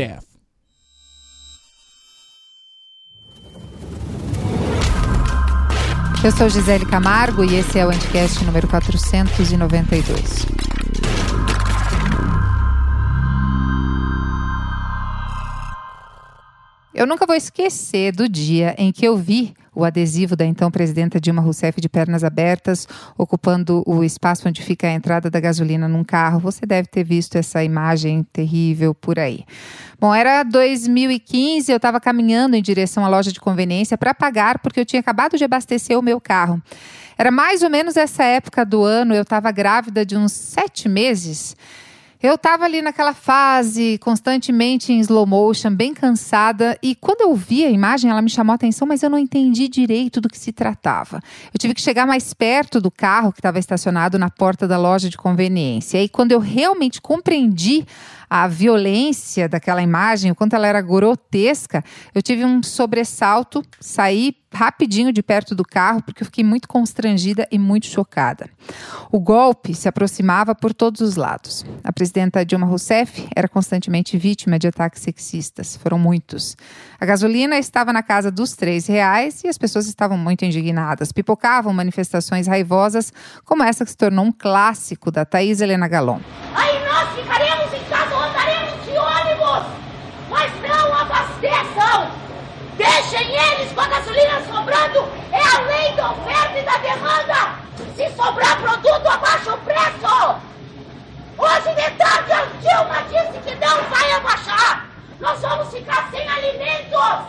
staff. Eu sou Gisele Camargo e esse é o Anticast número 492. Eu nunca vou esquecer do dia em que eu vi o adesivo da então presidenta Dilma Rousseff de pernas abertas, ocupando o espaço onde fica a entrada da gasolina num carro. Você deve ter visto essa imagem terrível por aí. Bom, era 2015, eu estava caminhando em direção à loja de conveniência para pagar, porque eu tinha acabado de abastecer o meu carro. Era mais ou menos essa época do ano, eu estava grávida de uns sete meses. Eu estava ali naquela fase, constantemente em slow motion, bem cansada, e quando eu vi a imagem, ela me chamou a atenção, mas eu não entendi direito do que se tratava. Eu tive que chegar mais perto do carro que estava estacionado na porta da loja de conveniência. E quando eu realmente compreendi a violência daquela imagem, o quanto ela era grotesca, eu tive um sobressalto, saí rapidinho de perto do carro porque eu fiquei muito constrangida e muito chocada. O golpe se aproximava por todos os lados. A presidenta Dilma Rousseff era constantemente vítima de ataques sexistas, foram muitos. A gasolina estava na casa dos três reais e as pessoas estavam muito indignadas. Pipocavam manifestações raivosas como essa que se tornou um clássico da Thaís Helena Galon. Aí nós ficaremos em casa mas não abasteçam! Deixem eles com a gasolina sobrando! É a lei da oferta e da demanda! Se sobrar produto, abaixa o preço! Hoje de tarde a Dilma disse que não vai abaixar! Nós vamos ficar sem alimentos!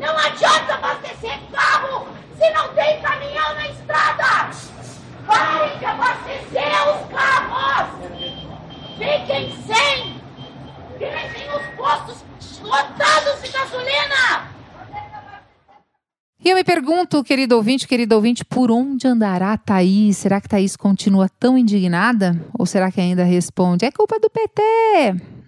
Não adianta abastecer carro se não tem caminhão na estrada! Parem de abastecer os carros! Fiquem sem! Deixem os postos lotados de gasolina! E eu me pergunto, querido ouvinte, querido ouvinte, por onde andará Thaís? Será que Thaís continua tão indignada? Ou será que ainda responde, é culpa do PT?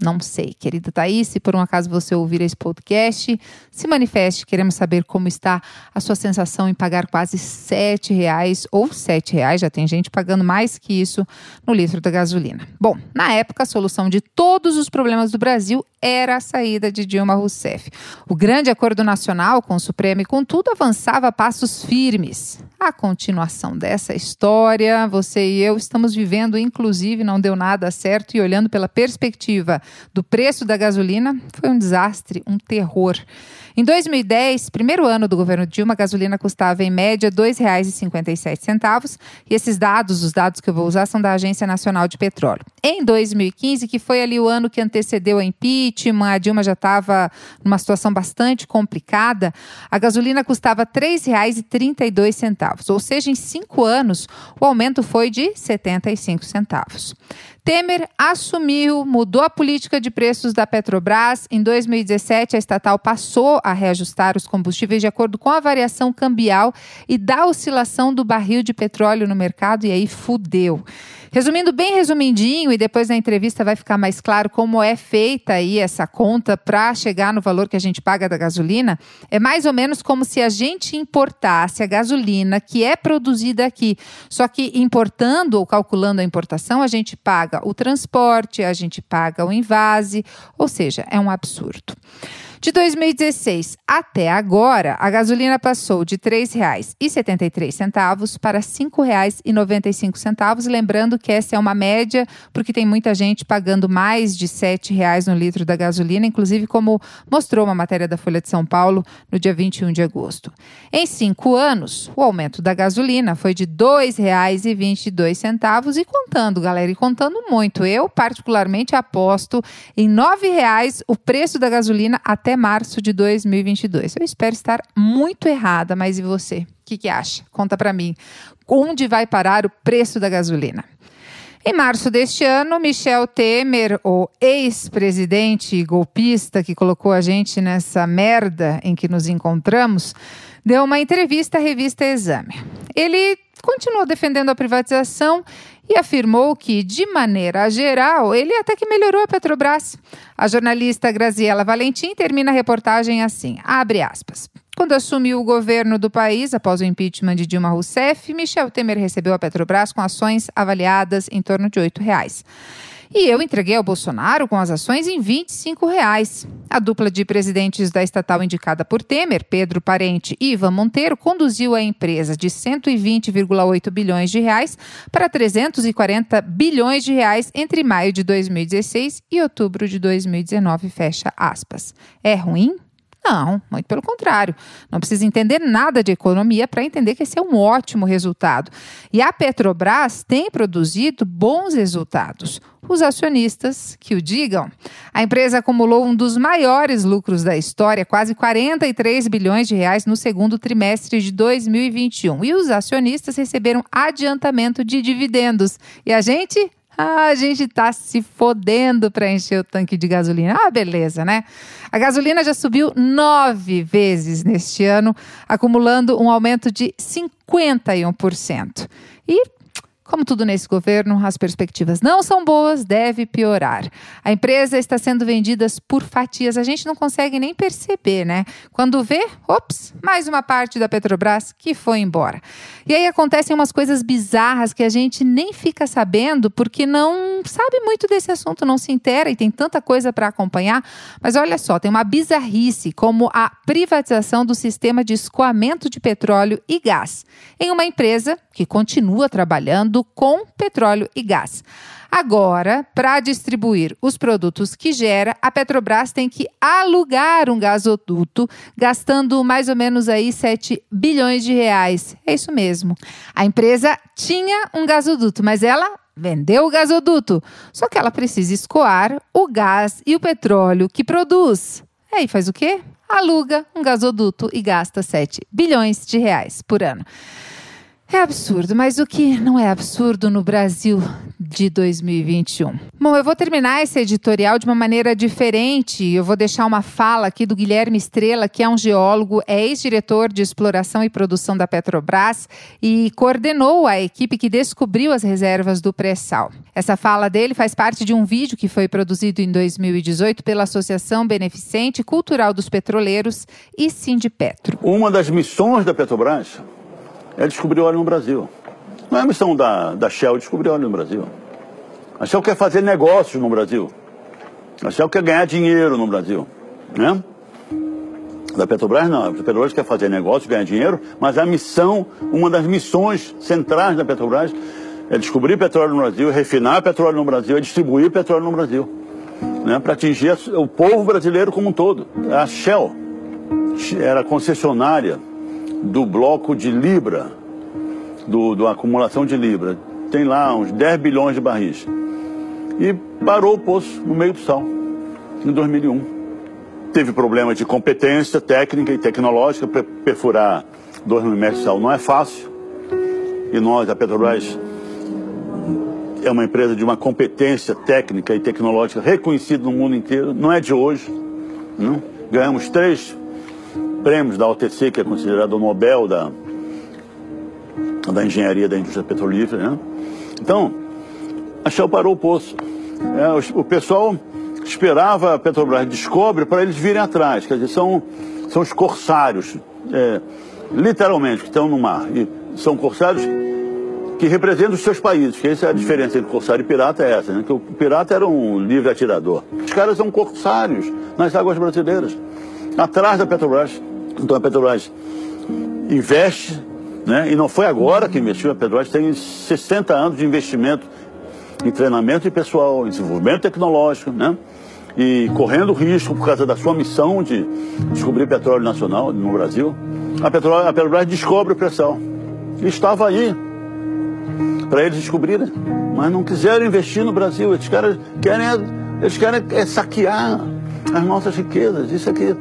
Não sei, querida Thaís, se por um acaso você ouvir esse podcast, se manifeste. Queremos saber como está a sua sensação em pagar quase sete reais ou sete reais. Já tem gente pagando mais que isso no litro da gasolina. Bom, na época a solução de todos os problemas do Brasil era a saída de Dilma Rousseff. O grande acordo nacional com o Supremo e com tudo avançava passos firmes. A continuação dessa história, você e eu estamos vivendo, inclusive, não deu nada certo e olhando pela perspectiva do preço da gasolina, foi um desastre, um terror. Em 2010, primeiro ano do governo Dilma, a gasolina custava em média R$ 2,57. E esses dados, os dados que eu vou usar, são da Agência Nacional de Petróleo. Em 2015, que foi ali o ano que antecedeu a impeachment, a Dilma já estava numa situação bastante complicada, a gasolina custava R$ 3,32. Ou seja, em cinco anos, o aumento foi de 75 centavos. Temer assumiu, mudou a política de preços da Petrobras. Em 2017, a estatal passou a reajustar os combustíveis de acordo com a variação cambial e da oscilação do barril de petróleo no mercado, e aí fudeu. Resumindo bem resumidinho, e depois na entrevista vai ficar mais claro como é feita aí essa conta para chegar no valor que a gente paga da gasolina, é mais ou menos como se a gente importasse a gasolina que é produzida aqui. Só que importando ou calculando a importação, a gente paga o transporte, a gente paga o invase, ou seja, é um absurdo. De 2016 até agora, a gasolina passou de R$ 3,73 para R$ 5,95. Lembrando que essa é uma média, porque tem muita gente pagando mais de R$ 7,00 no litro da gasolina, inclusive como mostrou uma matéria da Folha de São Paulo no dia 21 de agosto. Em cinco anos, o aumento da gasolina foi de R$ 2,22 e contando, galera, e contando muito. Eu, particularmente, aposto em R$ 9,00 o preço da gasolina até março de 2022. Eu espero estar muito errada, mas e você? O que, que acha? Conta para mim. Onde vai parar o preço da gasolina? Em março deste ano, Michel Temer, o ex-presidente golpista que colocou a gente nessa merda em que nos encontramos, deu uma entrevista à revista Exame. Ele continuou defendendo a privatização e afirmou que, de maneira geral, ele até que melhorou a Petrobras. A jornalista Graziela Valentim termina a reportagem assim: abre aspas. Quando assumiu o governo do país, após o impeachment de Dilma Rousseff, Michel Temer recebeu a Petrobras com ações avaliadas em torno de R$ reais. E eu entreguei ao Bolsonaro com as ações em 25 reais. A dupla de presidentes da estatal indicada por Temer, Pedro Parente e Ivan Monteiro, conduziu a empresa de 120,8 bilhões de reais para 340 bilhões de reais entre maio de 2016 e outubro de 2019, fecha aspas. É ruim? Não, muito pelo contrário. Não precisa entender nada de economia para entender que esse é um ótimo resultado. E a Petrobras tem produzido bons resultados. Os acionistas que o digam. A empresa acumulou um dos maiores lucros da história, quase 43 bilhões de reais no segundo trimestre de 2021. E os acionistas receberam adiantamento de dividendos. E a gente ah, a gente tá se fodendo para encher o tanque de gasolina. Ah, beleza, né? A gasolina já subiu nove vezes neste ano, acumulando um aumento de 51%. E como tudo nesse governo, as perspectivas não são boas, deve piorar. A empresa está sendo vendida por fatias, a gente não consegue nem perceber, né? Quando vê, ops, mais uma parte da Petrobras que foi embora. E aí acontecem umas coisas bizarras que a gente nem fica sabendo porque não sabe muito desse assunto, não se intera e tem tanta coisa para acompanhar. Mas olha só, tem uma bizarrice como a privatização do sistema de escoamento de petróleo e gás em uma empresa que continua trabalhando com petróleo e gás. Agora, para distribuir os produtos que gera, a Petrobras tem que alugar um gasoduto, gastando mais ou menos aí 7 bilhões de reais. É isso mesmo. A empresa tinha um gasoduto, mas ela vendeu o gasoduto. Só que ela precisa escoar o gás e o petróleo que produz. E aí faz o quê? Aluga um gasoduto e gasta 7 bilhões de reais por ano. É absurdo, mas o que não é absurdo no Brasil de 2021? Bom, eu vou terminar esse editorial de uma maneira diferente. Eu vou deixar uma fala aqui do Guilherme Estrela, que é um geólogo, é ex-diretor de exploração e produção da Petrobras e coordenou a equipe que descobriu as reservas do pré-sal. Essa fala dele faz parte de um vídeo que foi produzido em 2018 pela Associação Beneficente Cultural dos Petroleiros e Sindipetro. Uma das missões da Petrobras é descobrir óleo no Brasil. Não é a missão da, da Shell descobrir óleo no Brasil. A Shell quer fazer negócios no Brasil. A Shell quer ganhar dinheiro no Brasil. Né? Da Petrobras não. A Petrobras quer fazer negócio, ganhar dinheiro, mas a missão, uma das missões centrais da Petrobras é descobrir petróleo no Brasil, refinar petróleo no Brasil, é distribuir petróleo no Brasil. Né? Para atingir o povo brasileiro como um todo. A Shell era concessionária do bloco de Libra, do, do acumulação de Libra. Tem lá uns 10 bilhões de barris. E parou o poço no meio do sal, em 2001. Teve problema de competência técnica e tecnológica para perfurar 2 mil metros de sal. Não é fácil. E nós, a Petrobras, é uma empresa de uma competência técnica e tecnológica reconhecida no mundo inteiro. Não é de hoje. Não? Ganhamos três prêmios da OTC, que é considerado o Nobel da, da engenharia da indústria petrolífera. Né? Então, a Shell parou o poço. É, o, o, pessoal esperava a Petrobras descobre para eles virem atrás. Quer dizer, são, são os corsários, é, literalmente, que estão no mar. E são corsários que representam os seus países. Que essa é a diferença entre corsário e pirata é essa, né? Que o pirata era um livre atirador. Os caras são corsários nas águas brasileiras, atrás da Petrobras. Então a Petrobras investe, né? e não foi agora que investiu, a Petrobras tem 60 anos de investimento em treinamento de pessoal, em desenvolvimento tecnológico, né? e correndo risco por causa da sua missão de descobrir petróleo nacional no Brasil, a Petrobras, a Petrobras descobre o pré-sal. Estava aí para eles descobrirem, mas não quiseram investir no Brasil. Esses caras querem, eles querem é saquear as nossas riquezas. Isso aqui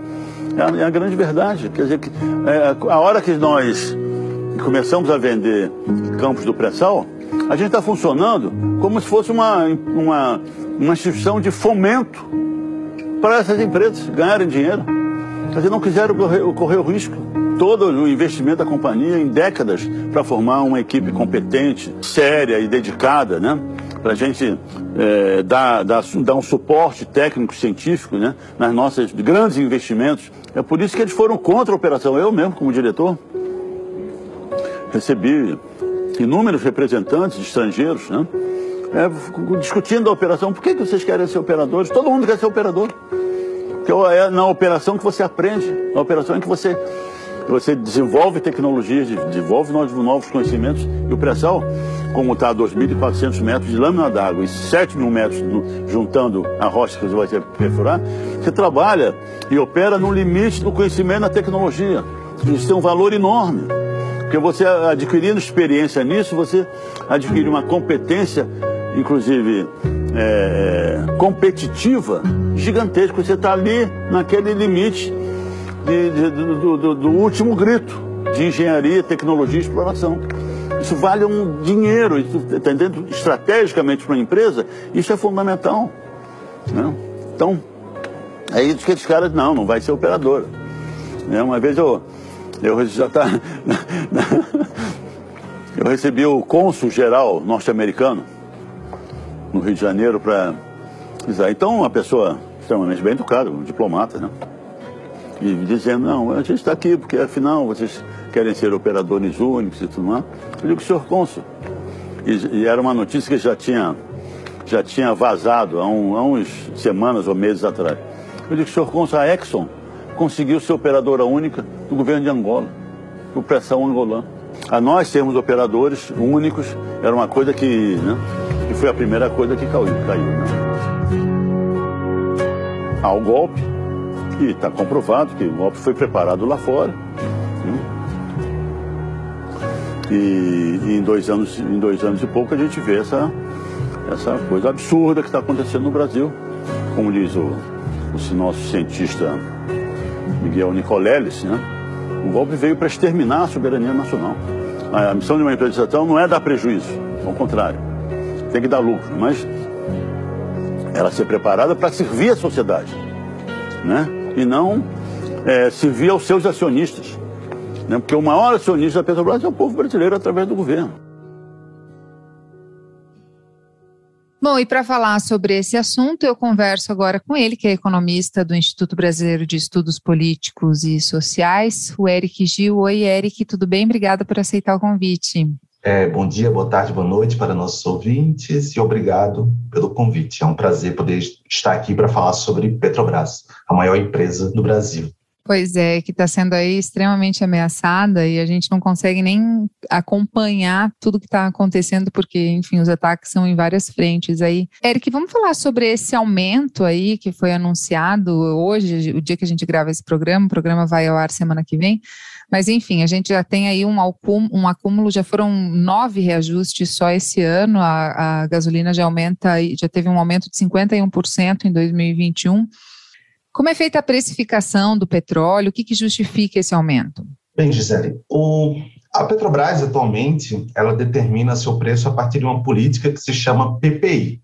é a, é a grande verdade. Quer dizer, que, é, a hora que nós começamos a vender campos do pré-sal, a gente está funcionando como se fosse uma, uma, uma instituição de fomento para essas empresas ganharem dinheiro. Quer dizer, não quiseram correr, correr o risco. Todo o investimento da companhia em décadas para formar uma equipe competente, séria e dedicada, né? Para a gente é, dar, dar, dar um suporte técnico-científico né, nas nossas grandes investimentos. É por isso que eles foram contra a operação. Eu mesmo, como diretor, recebi inúmeros representantes estrangeiros né, é, discutindo a operação. Por que, que vocês querem ser operadores? Todo mundo quer ser operador. Porque é na operação que você aprende, na operação em que você, você desenvolve tecnologias, desenvolve novos, conhecimentos. E o pré-sal, como está a 2.400 metros de lâmina d'água e 7 mil metros juntando a rocha que você vai perfurar, você trabalha e opera no limite do conhecimento da tecnologia. Isso tem um valor enorme. Porque você adquirindo experiência nisso, você adquire uma competência, inclusive é, competitiva, gigantesca. Você está ali naquele limite de, de, do, do, do último grito de engenharia, tecnologia e exploração. Isso vale um dinheiro, isso, tá entendendo? estrategicamente para uma empresa, isso é fundamental. Né? Então, é isso que esses caras, não, não vai ser operadora. Né? Uma vez eu, eu já tá. eu recebi o cônsul geral norte-americano no Rio de Janeiro para. Então, uma pessoa extremamente bem educada, um diplomata, né? E dizendo, não, a gente está aqui porque afinal vocês querem ser operadores únicos e tudo mais. Eu digo, senhor cônsul. E, e, era uma notícia que já tinha, já tinha vazado há, um, há uns semanas ou meses atrás. Eu digo, senhor cônsul, a Exxon conseguiu ser operadora única do governo de Angola, por pressão angolana. A nós sermos operadores únicos era uma coisa que, né, que foi a primeira coisa que caiu. caiu né? Há o golpe, e está comprovado que o golpe foi preparado lá fora. Né? E, e, em dois anos, em dois anos e pouco a gente vê essa, essa coisa absurda que está acontecendo no Brasil. Como diz o, o nosso cientista Miguel Nicoleles, né? o golpe veio para exterminar a soberania nacional. A missão de uma empresa não é dar prejuízo, ao contrário, tem que dar lucro, mas ela ser preparada para servir a sociedade, né? E não é, servir aos seus acionistas, né? Porque o maior acionista da Petrobras é o povo brasileiro através do governo. Bom, e para falar sobre esse assunto, eu converso agora com ele, que é economista do Instituto Brasileiro de Estudos Políticos e Sociais, o Eric Gil. Oi, Eric, tudo bem? Obrigada por aceitar o convite. É, bom dia, boa tarde, boa noite para nossos ouvintes e obrigado pelo convite. É um prazer poder estar aqui para falar sobre Petrobras, a maior empresa do Brasil. Pois é, que está sendo aí extremamente ameaçada e a gente não consegue nem acompanhar tudo que está acontecendo, porque, enfim, os ataques são em várias frentes aí. Eric, vamos falar sobre esse aumento aí que foi anunciado hoje, o dia que a gente grava esse programa, o programa vai ao ar semana que vem. Mas, enfim, a gente já tem aí um, um acúmulo, já foram nove reajustes só esse ano, a, a gasolina já aumenta, já teve um aumento de 51% em 2021. Como é feita a precificação do petróleo? O que, que justifica esse aumento? Bem, Gisele, o, a Petrobras atualmente ela determina seu preço a partir de uma política que se chama PPI,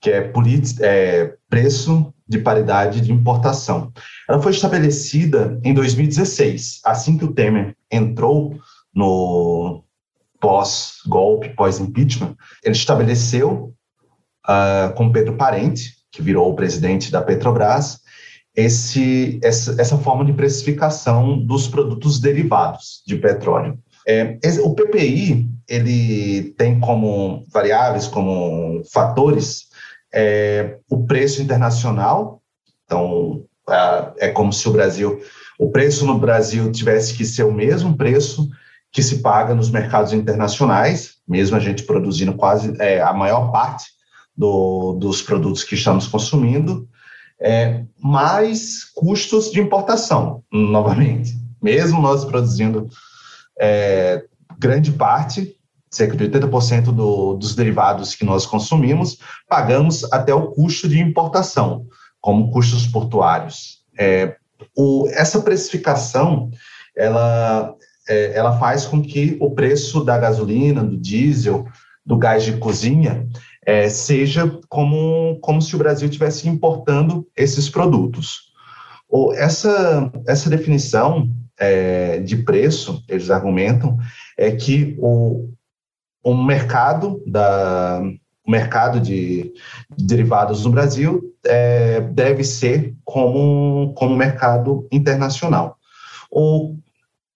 que é, é preço de paridade de importação. Ela foi estabelecida em 2016, assim que o Temer entrou no pós-golpe, pós-impeachment, ele estabeleceu uh, com Pedro Parente, que virou o presidente da Petrobras, esse, essa, essa forma de precificação dos produtos derivados de petróleo. É, o PPI ele tem como variáveis, como fatores, é, o preço internacional. Então, é, é como se o Brasil, o preço no Brasil tivesse que ser o mesmo preço que se paga nos mercados internacionais, mesmo a gente produzindo quase é, a maior parte do, dos produtos que estamos consumindo é, mais custos de importação, novamente. Mesmo nós produzindo é, grande parte, cerca de 80% do, dos derivados que nós consumimos, pagamos até o custo de importação, como custos portuários. É, o, essa precificação, ela, é, ela faz com que o preço da gasolina, do diesel, do gás de cozinha, é, seja como, como se o Brasil estivesse importando esses produtos. Ou essa, essa definição é, de preço, eles argumentam, é que o, o mercado da o mercado de, de derivados no Brasil é, deve ser como, como mercado internacional. O,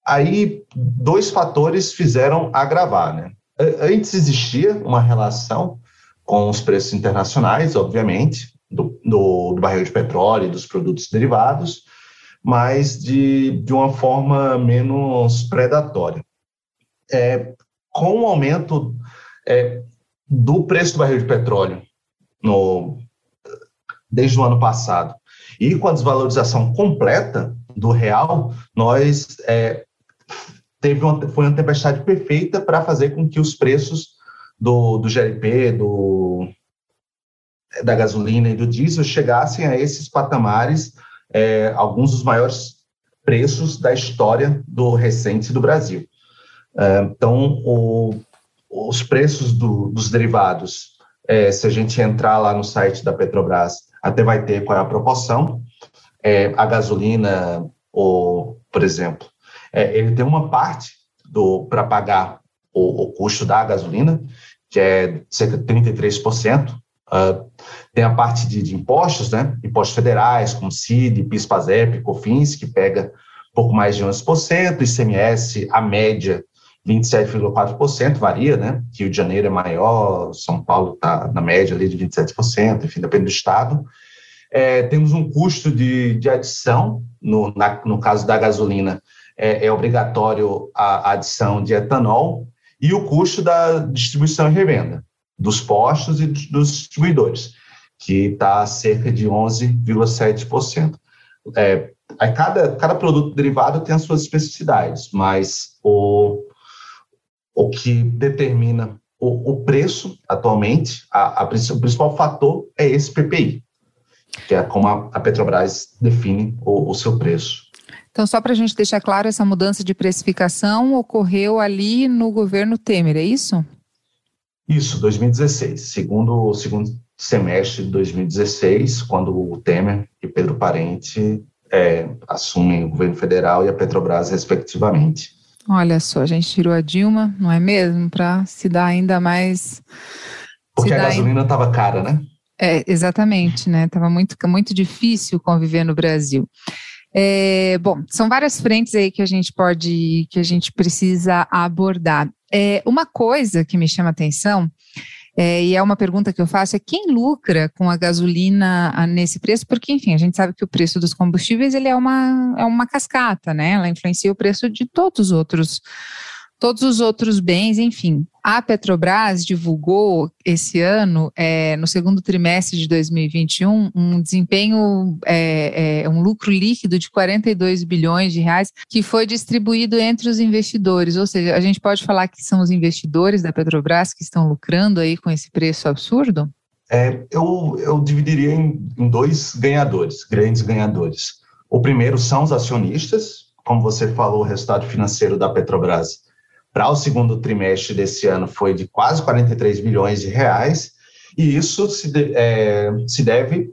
aí, dois fatores fizeram agravar. Né? Antes existia uma relação com os preços internacionais, obviamente, do, do, do barril de petróleo e dos produtos derivados, mas de, de uma forma menos predatória. É, com o aumento é, do preço do barril de petróleo no, desde o ano passado e com a desvalorização completa do real, nós é, teve uma, foi uma tempestade perfeita para fazer com que os preços do, do GLP, do, da gasolina e do diesel chegassem a esses patamares, é, alguns dos maiores preços da história do recente do Brasil. É, então, o, os preços do, dos derivados, é, se a gente entrar lá no site da Petrobras, até vai ter qual é a proporção. É, a gasolina, ou, por exemplo, é, ele tem uma parte para pagar o, o, custo da gasolina, que é cerca de 33%. Uh, ah, tem a parte de, de, impostos, né? Impostos federais, como CID, PIS, PASEP, COFINS, que pega pouco mais de 11%, ICMS, a média 27,4%, varia, né? Rio de Janeiro é maior, São Paulo está na média ali de 27%, enfim, depende do estado. É, temos um custo de, de adição, no, na, no caso da gasolina, é, é obrigatório a, a adição de etanol e o custo da distribuição e revenda dos postos e dos distribuidores, que está cerca de 11,7%. É, cada, cada produto derivado tem as suas especificidades, mas o, o que determina o, o preço atualmente, a, a, o principal fator é esse PPI, que é como a, a Petrobras define o, o seu preço. Então, só para a gente deixar claro, essa mudança de precificação ocorreu ali no governo Temer, é isso? Isso, 2016. Segundo, segundo semestre de 2016, quando o Temer e Pedro Parente é, assumem o governo federal e a Petrobras, respectivamente. Olha só, a gente tirou a Dilma, não é mesmo? Para se dar ainda mais. Porque a gasolina estava ainda... cara, né? É, exatamente, né? Estava muito, muito difícil conviver no Brasil. É, bom, são várias frentes aí que a gente pode, que a gente precisa abordar. É, uma coisa que me chama atenção é, e é uma pergunta que eu faço: é quem lucra com a gasolina nesse preço? Porque, enfim, a gente sabe que o preço dos combustíveis ele é uma, é uma cascata, né? Ela influencia o preço de todos os outros todos os outros bens, enfim. A Petrobras divulgou esse ano, é, no segundo trimestre de 2021, um desempenho, é, é, um lucro líquido de 42 bilhões de reais, que foi distribuído entre os investidores. Ou seja, a gente pode falar que são os investidores da Petrobras que estão lucrando aí com esse preço absurdo? É, eu, eu dividiria em, em dois ganhadores, grandes ganhadores. O primeiro são os acionistas, como você falou, o resultado financeiro da Petrobras para o segundo trimestre desse ano foi de quase 43 bilhões de reais, e isso se, de, é, se deve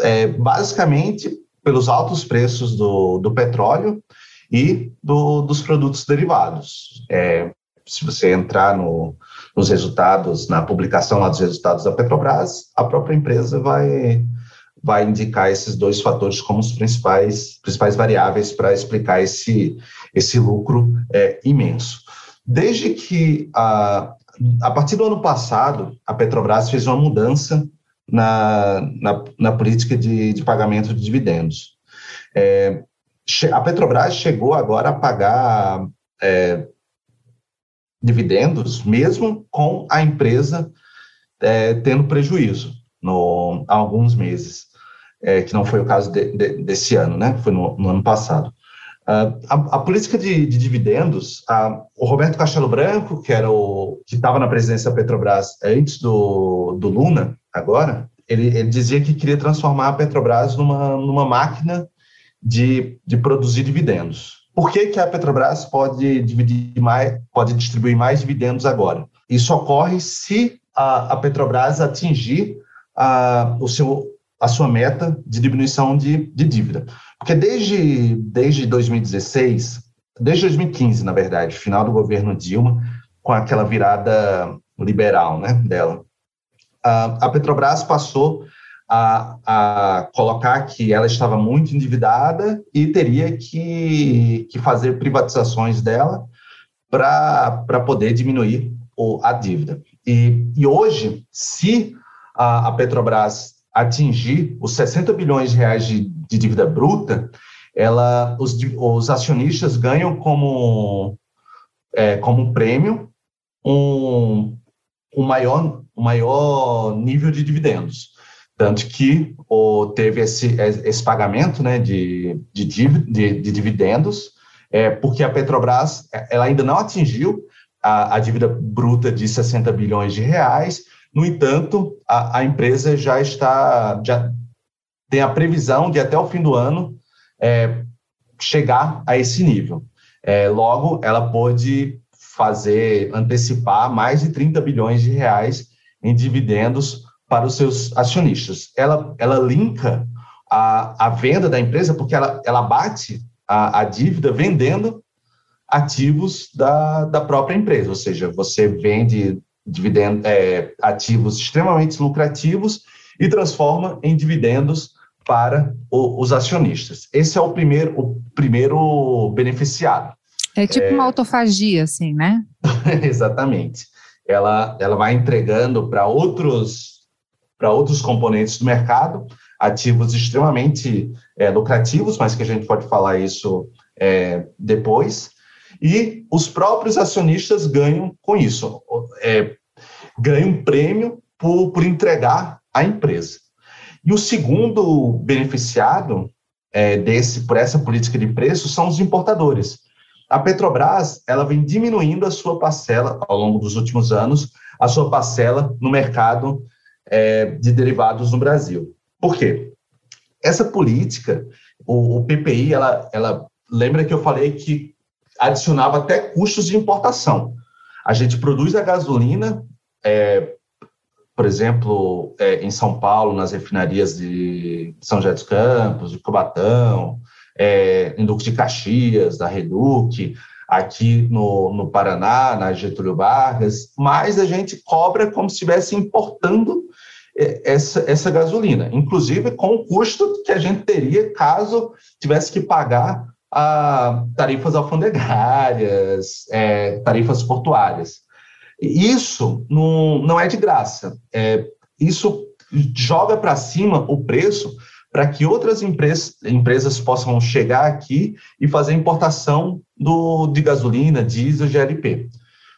é, basicamente pelos altos preços do, do petróleo e do, dos produtos derivados. É, se você entrar no, nos resultados, na publicação lá dos resultados da Petrobras, a própria empresa vai, vai indicar esses dois fatores como os principais, principais variáveis para explicar esse, esse lucro é, imenso. Desde que, a, a partir do ano passado, a Petrobras fez uma mudança na, na, na política de, de, pagamento de dividendos. É, a Petrobras chegou agora a pagar é, dividendos, mesmo com a empresa é, tendo prejuízo no, há alguns meses, é, que não foi o caso de, de, desse ano, né? Foi no, no ano passado. Uh, a, a, política de, de dividendos, o Roberto Castelo Branco, que era o que estava na presidência da Petrobras antes do, do Luna, agora, ele, ele, dizia que queria transformar a Petrobras numa, numa máquina de, de produzir dividendos. Por que, que a Petrobras pode dividir mais, pode distribuir mais dividendos agora? Isso ocorre se a, a Petrobras atingir a, o seu, a sua meta de diminuição de, de dívida. Porque desde, desde 2016, desde 2015, na verdade, final do governo Dilma, com aquela virada liberal né, dela, a, Petrobras passou a, a, colocar que ela estava muito endividada e teria que, que fazer privatizações dela para poder diminuir o, a dívida. E, e hoje, se a, a, Petrobras atingir os 60 bilhões de reais de, de dívida bruta, ela, os, os acionistas ganham como, é, como prêmio um, um, maior, um maior nível de dividendos. Tanto que o, teve esse, esse pagamento né, de, de, de, de dividendos, é, porque a Petrobras ela ainda não atingiu a, a, dívida bruta de 60 bilhões de reais. No entanto, a, a, empresa já está, já tem a previsão de até o fim do ano é, chegar a esse nível. É, logo, ela pode fazer, antecipar mais de 30 bilhões de reais em dividendos para os seus acionistas. Ela, ela linka a, a venda da empresa, porque ela, ela bate a, a dívida vendendo ativos da, da própria empresa, ou seja, você vende dividendo, é, ativos extremamente lucrativos e transforma em dividendos para o, os acionistas. Esse é o primeiro, o primeiro beneficiado. É tipo é... uma autofagia, assim, né? Exatamente. Ela, ela vai entregando para outros para outros componentes do mercado, ativos extremamente é, lucrativos, mas que a gente pode falar isso é, depois, e os próprios acionistas ganham com isso, é, ganham um prêmio por, por entregar a empresa. E o segundo beneficiado é, desse por essa política de preços são os importadores. A Petrobras ela vem diminuindo a sua parcela ao longo dos últimos anos, a sua parcela no mercado é, de derivados no Brasil. Por quê? Essa política, o, o, PPI, ela, ela lembra que eu falei que adicionava até custos de importação. A gente produz a gasolina, é, por exemplo, é, em São Paulo, nas refinarias de São José dos Campos, de Cubatão, é, em Duque de Caxias, da Reduc, aqui no, no Paraná, na Getúlio Vargas, mas a gente cobra como se estivesse importando é, essa, essa gasolina, inclusive com o custo que a gente teria caso tivesse que pagar a tarifas alfandegárias, é, tarifas portuárias. Isso não, não é de graça. É, isso joga para cima o preço para que outras empresas, empresas possam chegar aqui e fazer importação do, de gasolina, diesel, GLP.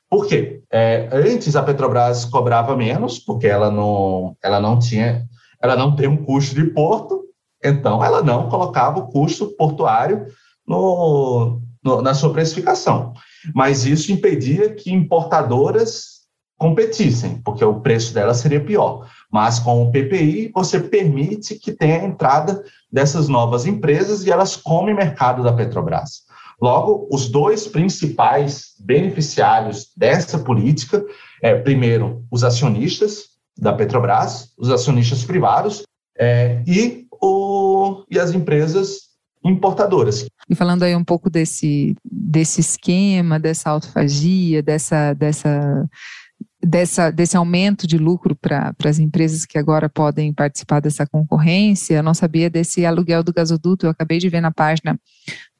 Por quê? É, antes a Petrobras cobrava menos, porque ela não, ela não tinha, ela não tem um custo de porto, então ela não colocava o custo portuário no, no, na sua precificação. Mas isso impedia que importadoras competissem, porque o preço dela seria pior. Mas com o PPI, você permite que tenha a entrada dessas novas empresas e elas comem mercado da Petrobras. Logo, os dois principais beneficiários dessa política é, primeiro, os acionistas da Petrobras, os acionistas privados é, e, o, e as empresas importadoras. E falando aí um pouco desse, desse esquema, dessa autofagia, dessa, dessa dessa, desse aumento de lucro para as empresas que agora podem participar dessa concorrência. Eu não sabia desse aluguel do gasoduto, eu acabei de ver na página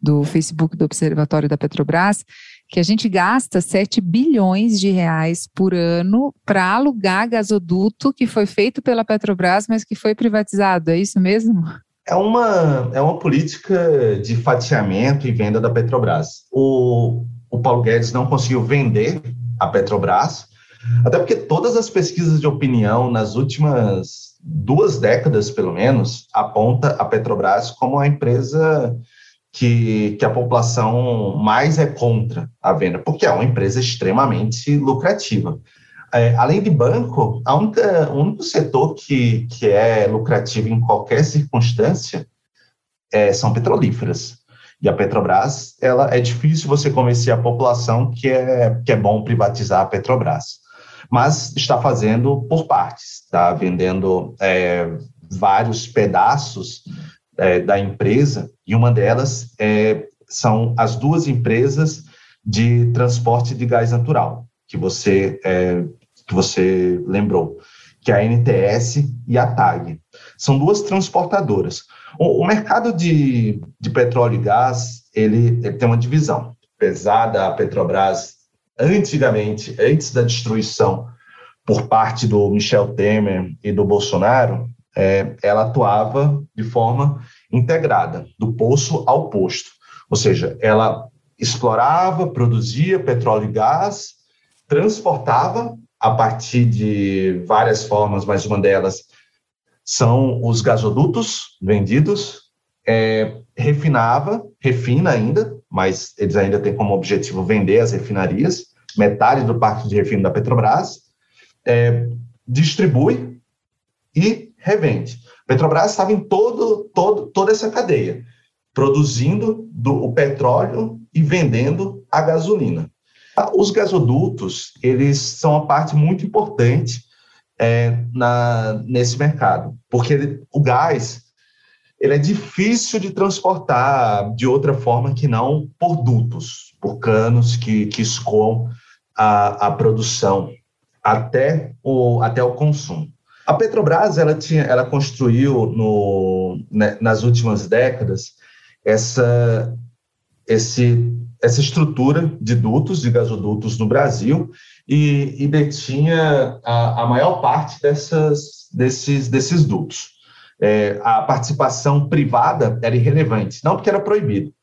do Facebook do Observatório da Petrobras que a gente gasta 7 bilhões de reais por ano para alugar gasoduto que foi feito pela Petrobras, mas que foi privatizado. É isso mesmo? É uma, é uma política de fatiamento e venda da Petrobras. O, o Paulo Guedes não conseguiu vender a Petrobras, até porque todas as pesquisas de opinião nas últimas duas décadas, pelo menos, aponta a Petrobras como a empresa que, que a população mais é contra a venda, porque é uma empresa extremamente lucrativa. É, além de banco, a única, o único setor que, que é lucrativo em qualquer circunstância é, são petrolíferas. E a Petrobras, ela é difícil você convencer a população que é, que é bom privatizar a Petrobras. Mas está fazendo por partes, está vendendo é, vários pedaços é, da empresa, e uma delas é, são as duas empresas de transporte de gás natural, que você, é, que você lembrou, que é a NTS e a TAG. São duas transportadoras. O, o mercado de, de petróleo e gás, ele, ele tem uma divisão. Apesar da Petrobras antigamente, antes da destruição por parte do Michel Temer e do Bolsonaro, é, ela atuava de forma integrada, do poço ao posto. Ou seja, ela explorava, produzia petróleo e gás, transportava a partir de várias formas, mas uma delas são os gasodutos vendidos, é, refinava, refina ainda, mas eles ainda têm como objetivo vender as refinarias, metade do parque de refino da Petrobras, é, distribui e revende. Petrobras estava em todo, todo, toda essa cadeia, produzindo do, o petróleo e vendendo a gasolina. Os gasodutos, eles são uma parte muito importante é, na, nesse mercado, porque ele, o gás ele é difícil de transportar de outra forma que não por dutos, por canos que, que escoam a, a produção até o, até o consumo. A Petrobras ela tinha, ela construiu no, né, nas últimas décadas essa, esse, essa estrutura de dutos, de gasodutos no Brasil e, e detinha a, a maior parte dessas, desses, desses dutos. É, a participação privada era irrelevante, não porque era proibido,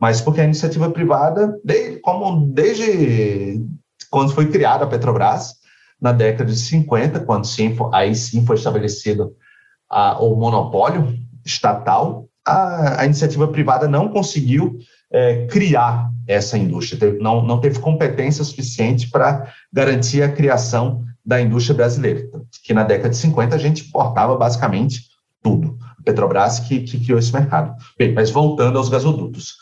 mas porque a iniciativa privada, desde, como desde quando foi criada a Petrobras, na década de 50, quando sim, aí sim foi estabelecido a, o monopólio estatal, a, a iniciativa privada não conseguiu é, criar essa indústria, não, não teve competência suficiente para garantir a criação da indústria brasileira, que na década de 50 a gente importava basicamente tudo. A Petrobras que, que criou esse mercado. Bem, mas voltando aos gasodutos.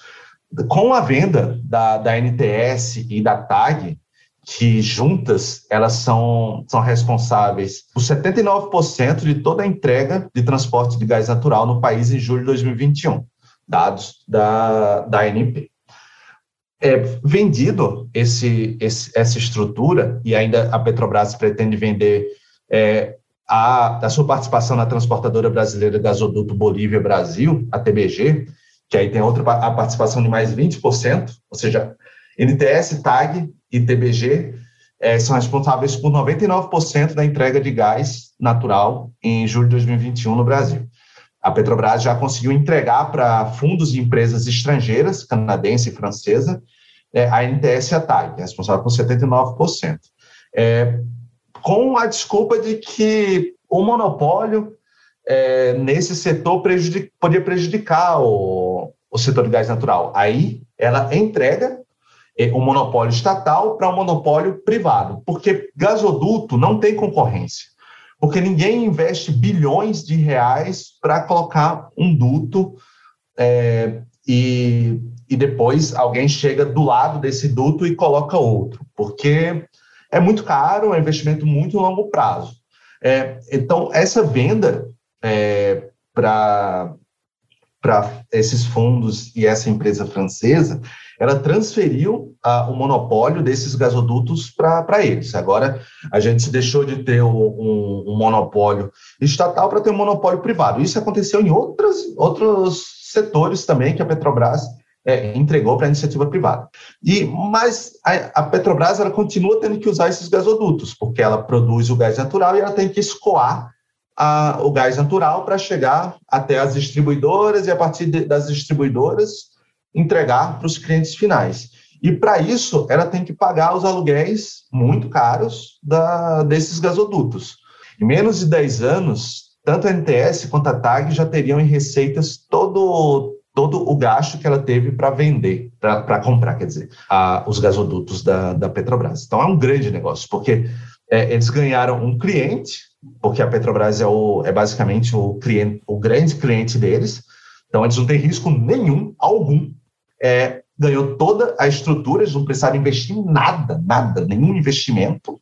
Com a venda da, da NTS e da TAG, que juntas elas são, são responsáveis por 79% de toda a entrega de transporte de gás natural no país em julho de 2021, dados da, da ANP. É, vendido esse, esse, essa estrutura, e ainda a Petrobras pretende vender é, a, a sua participação na transportadora brasileira Gasoduto Bolívia Brasil, a TBG, que aí tem outra a participação de mais 20%, ou seja, NTS, TAG e TBG é, são responsáveis por 99% da entrega de gás natural em julho de 2021 no Brasil. A Petrobras já conseguiu entregar para fundos e empresas estrangeiras, canadense e francesa, é, a NTS e a TAG, responsável por 79%. É, com a desculpa de que o monopólio é, nesse setor prejudic, podia prejudicar o, o setor de gás natural. Aí ela entrega um monopólio estatal para um monopólio privado, porque gasoduto não tem concorrência, porque ninguém investe bilhões de reais para colocar um duto é, e, e depois alguém chega do lado desse duto e coloca outro, porque é muito caro, é um investimento muito longo prazo. É, então, essa venda é, para esses fundos e essa empresa francesa, ela transferiu uh, o monopólio desses gasodutos para eles. Agora, a gente deixou de ter um, um monopólio estatal para ter um monopólio privado. Isso aconteceu em outras, outros setores também que a Petrobras é, entregou para a iniciativa privada. E Mas a, a, Petrobras ela continua tendo que usar esses gasodutos, porque ela produz o gás natural e ela tem que escoar a, o gás natural para chegar até as distribuidoras e, a partir de, das distribuidoras, entregar para os clientes finais. E para isso, ela tem que pagar os aluguéis muito caros da, desses gasodutos. Em menos de 10 anos, tanto a NTS quanto a TAG já teriam em receitas todo, todo o gasto que ela teve para vender, para comprar, quer dizer, a, os gasodutos da, da Petrobras. Então é um grande negócio, porque é, eles ganharam um cliente, porque a Petrobras é, o, é basicamente o, cliente, o grande cliente deles, então eles não têm risco nenhum, algum, é, ganhou toda a estrutura, eles não precisaram investir nada, nada, nenhum investimento,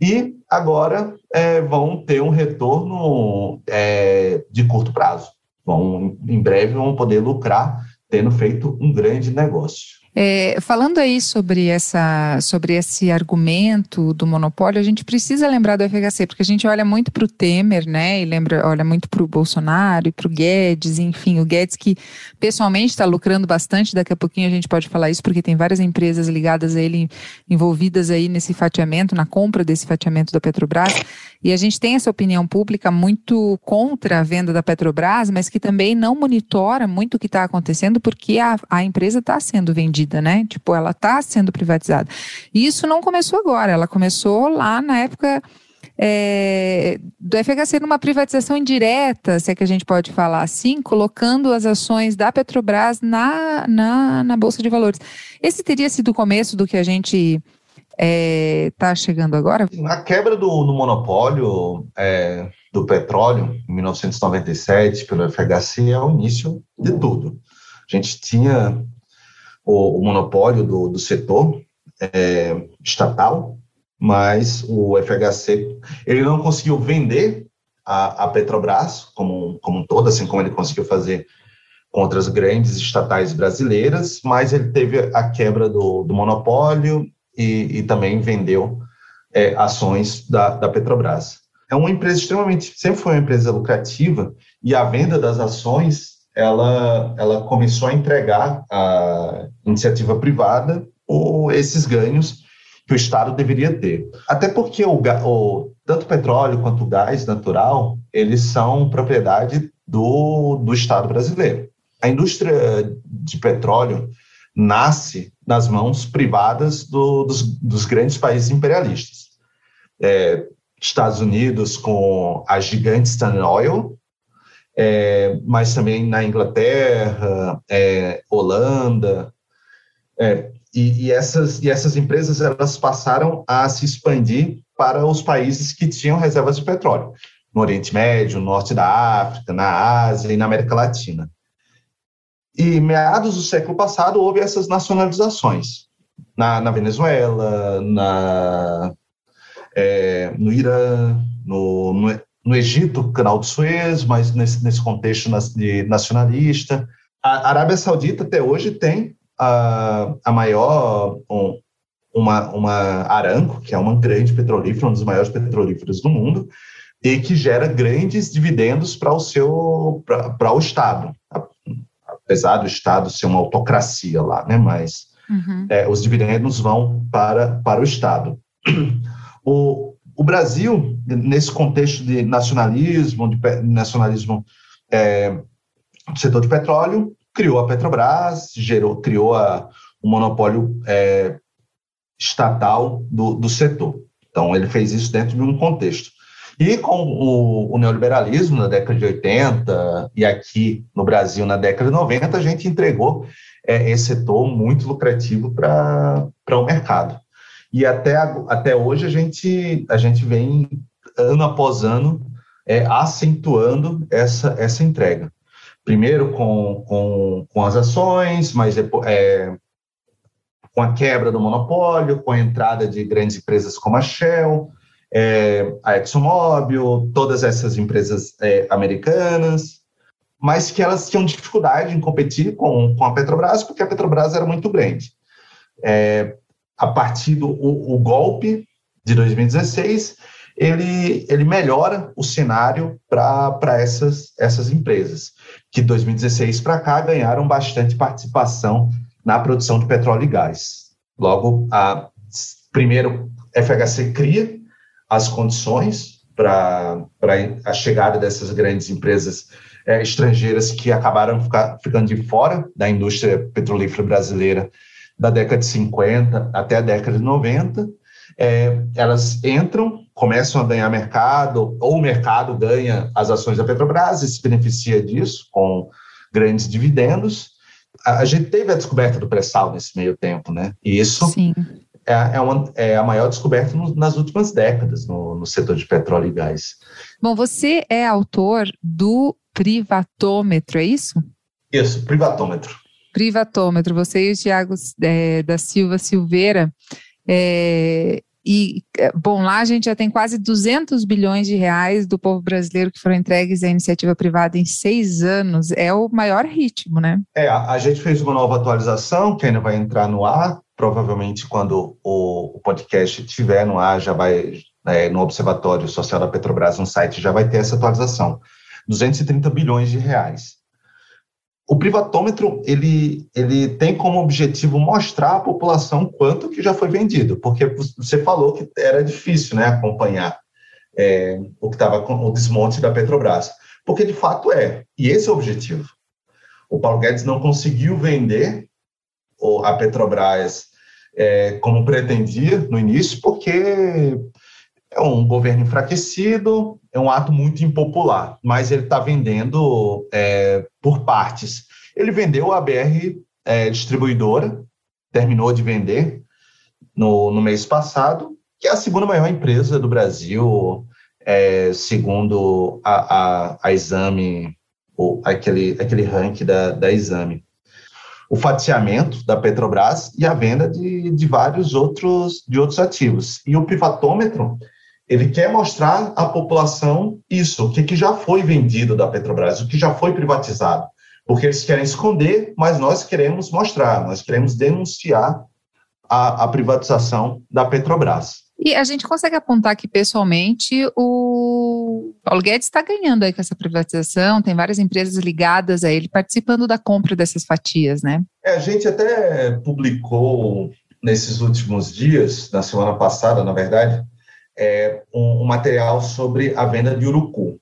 e agora é, vão ter um retorno é, de curto prazo. Vão, em breve vão poder lucrar tendo feito um grande negócio. É, falando aí sobre, essa, sobre esse argumento do monopólio, a gente precisa lembrar do FHC, porque a gente olha muito para o Temer, né? E lembra, olha muito para o Bolsonaro e para o Guedes, enfim, o Guedes que pessoalmente está lucrando bastante, daqui a pouquinho a gente pode falar isso, porque tem várias empresas ligadas a ele, envolvidas aí nesse fatiamento, na compra desse fatiamento da Petrobras. E a gente tem essa opinião pública muito contra a venda da Petrobras, mas que também não monitora muito o que está acontecendo, porque a, a empresa está sendo vendida, né? Tipo, ela está sendo privatizada. E isso não começou agora, ela começou lá na época. É, do FHC numa privatização indireta, se é que a gente pode falar assim, colocando as ações da Petrobras na, na, na Bolsa de Valores. Esse teria sido o começo do que a gente está é, tá chegando agora? A quebra do, monopólio é, do petróleo, em 1997, pelo FHC, é o início de tudo. A gente tinha o, o monopólio do, do setor é, estatal, mas o FHC ele não conseguiu vender a, a Petrobras como, como um todo, assim como ele conseguiu fazer com outras grandes estatais brasileiras, mas ele teve a quebra do, do monopólio e, e também vendeu é, ações da, da Petrobras. É uma empresa extremamente, sempre foi uma empresa lucrativa e a venda das ações ela, ela começou a entregar à iniciativa privada ou esses ganhos que o Estado deveria ter. Até porque o, o, tanto o petróleo quanto o gás natural, eles são propriedade do, do Estado brasileiro. A indústria de petróleo nasce nas mãos privadas do, dos, dos, grandes países imperialistas. É, Estados Unidos com a gigante Standard Oil, é, mas também na Inglaterra, é, Holanda, é, e, e, essas, e essas empresas elas passaram a se expandir para os países que tinham reservas de petróleo, no Oriente Médio, no Norte da África, na Ásia e na América Latina. E meados do século passado houve essas nacionalizações na, na Venezuela, na, é, no Irã, no, no, no, Egito, Canal de Suez, mas nesse, nesse contexto nacionalista. A Arábia Saudita até hoje tem a, a maior um, uma, uma Aramco, que é uma grande petrolífera, um dos maiores petrolíferos do mundo, e que gera grandes dividendos para o seu para o Estado apesar do Estado ser uma autocracia lá, né? Mas uhum. é, os dividendos vão para, para o Estado. O, o Brasil, nesse contexto de nacionalismo, de nacionalismo é, do setor de petróleo, criou a Petrobras, gerou, criou a, o monopólio é, estatal do, do setor. Então, ele fez isso dentro de um contexto. E com o, o, neoliberalismo na década de 80 e aqui no Brasil na década de 90, a gente entregou é, esse setor muito lucrativo para o mercado. E até, até hoje a gente, a gente vem, ano após ano, é, acentuando essa, essa entrega. Primeiro com, com, com as ações, mas depois, é, com a quebra do monopólio, com a entrada de grandes empresas como a Shell, é, a ExxonMobil, todas essas empresas é, americanas, mas que elas tinham dificuldade em competir com, com a Petrobras, porque a Petrobras era muito grande. É, a partir do o, o golpe de 2016, ele, ele melhora o cenário para essas, essas empresas, que de 2016 para cá ganharam bastante participação na produção de petróleo e gás. Logo, a, primeiro, FHC cria as condições para a chegada dessas grandes empresas é, estrangeiras que acabaram ficar, ficando de fora da indústria petrolífera brasileira da década de 50 até a década de 90. É, elas entram, começam a ganhar mercado, ou o mercado ganha as ações da Petrobras e se beneficia disso com grandes dividendos. A, gente teve a descoberta do pré-sal nesse meio tempo, né? E isso Sim é, é, uma, é a maior descoberta no, nas últimas décadas no, no setor de petróleo e gás. Bom, você é autor do privatômetro, é isso? Isso, privatômetro. Privatômetro, você e o Tiago é, da Silva Silveira. É, e, é, bom, lá a gente já tem quase 200 bilhões de reais do povo brasileiro que foram entregues à iniciativa privada em seis anos. É o maior ritmo, né? É, a, a gente fez uma nova atualização que ainda vai entrar no ar. Provavelmente, quando o, o podcast estiver no ar, já vai, é, no Observatório Social da Petrobras, no site, já vai ter essa atualização. 230 bilhões de reais. O privatômetro ele, ele tem como objetivo mostrar à população quanto que já foi vendido, porque você falou que era difícil né, acompanhar é, o que estava com o desmonte da Petrobras, porque de fato é, e esse é o objetivo. O Paulo Guedes não conseguiu vender a Petrobras é, como pretendia no início, porque é um governo enfraquecido, é um ato muito impopular, mas ele está vendendo é, por partes. Ele vendeu a BR é, Distribuidora, terminou de vender no, no mês passado, que é a segunda maior empresa do Brasil, é, segundo a, a, a Exame, ou aquele, aquele ranking da, da Exame. O fatiamento da Petrobras e a venda de, de vários outros, de outros ativos. E o privatômetro ele quer mostrar à população isso, o que, que já foi vendido da Petrobras, o que já foi privatizado. Porque eles querem esconder, mas nós queremos mostrar, nós queremos denunciar a, a privatização da Petrobras. E a gente consegue apontar que, pessoalmente, o Paulo Guedes está ganhando aí com essa privatização, tem várias empresas ligadas a ele participando da compra dessas fatias, né? É, a gente até publicou nesses últimos dias, na semana passada, na verdade, é, um, um, material sobre a venda de urucu.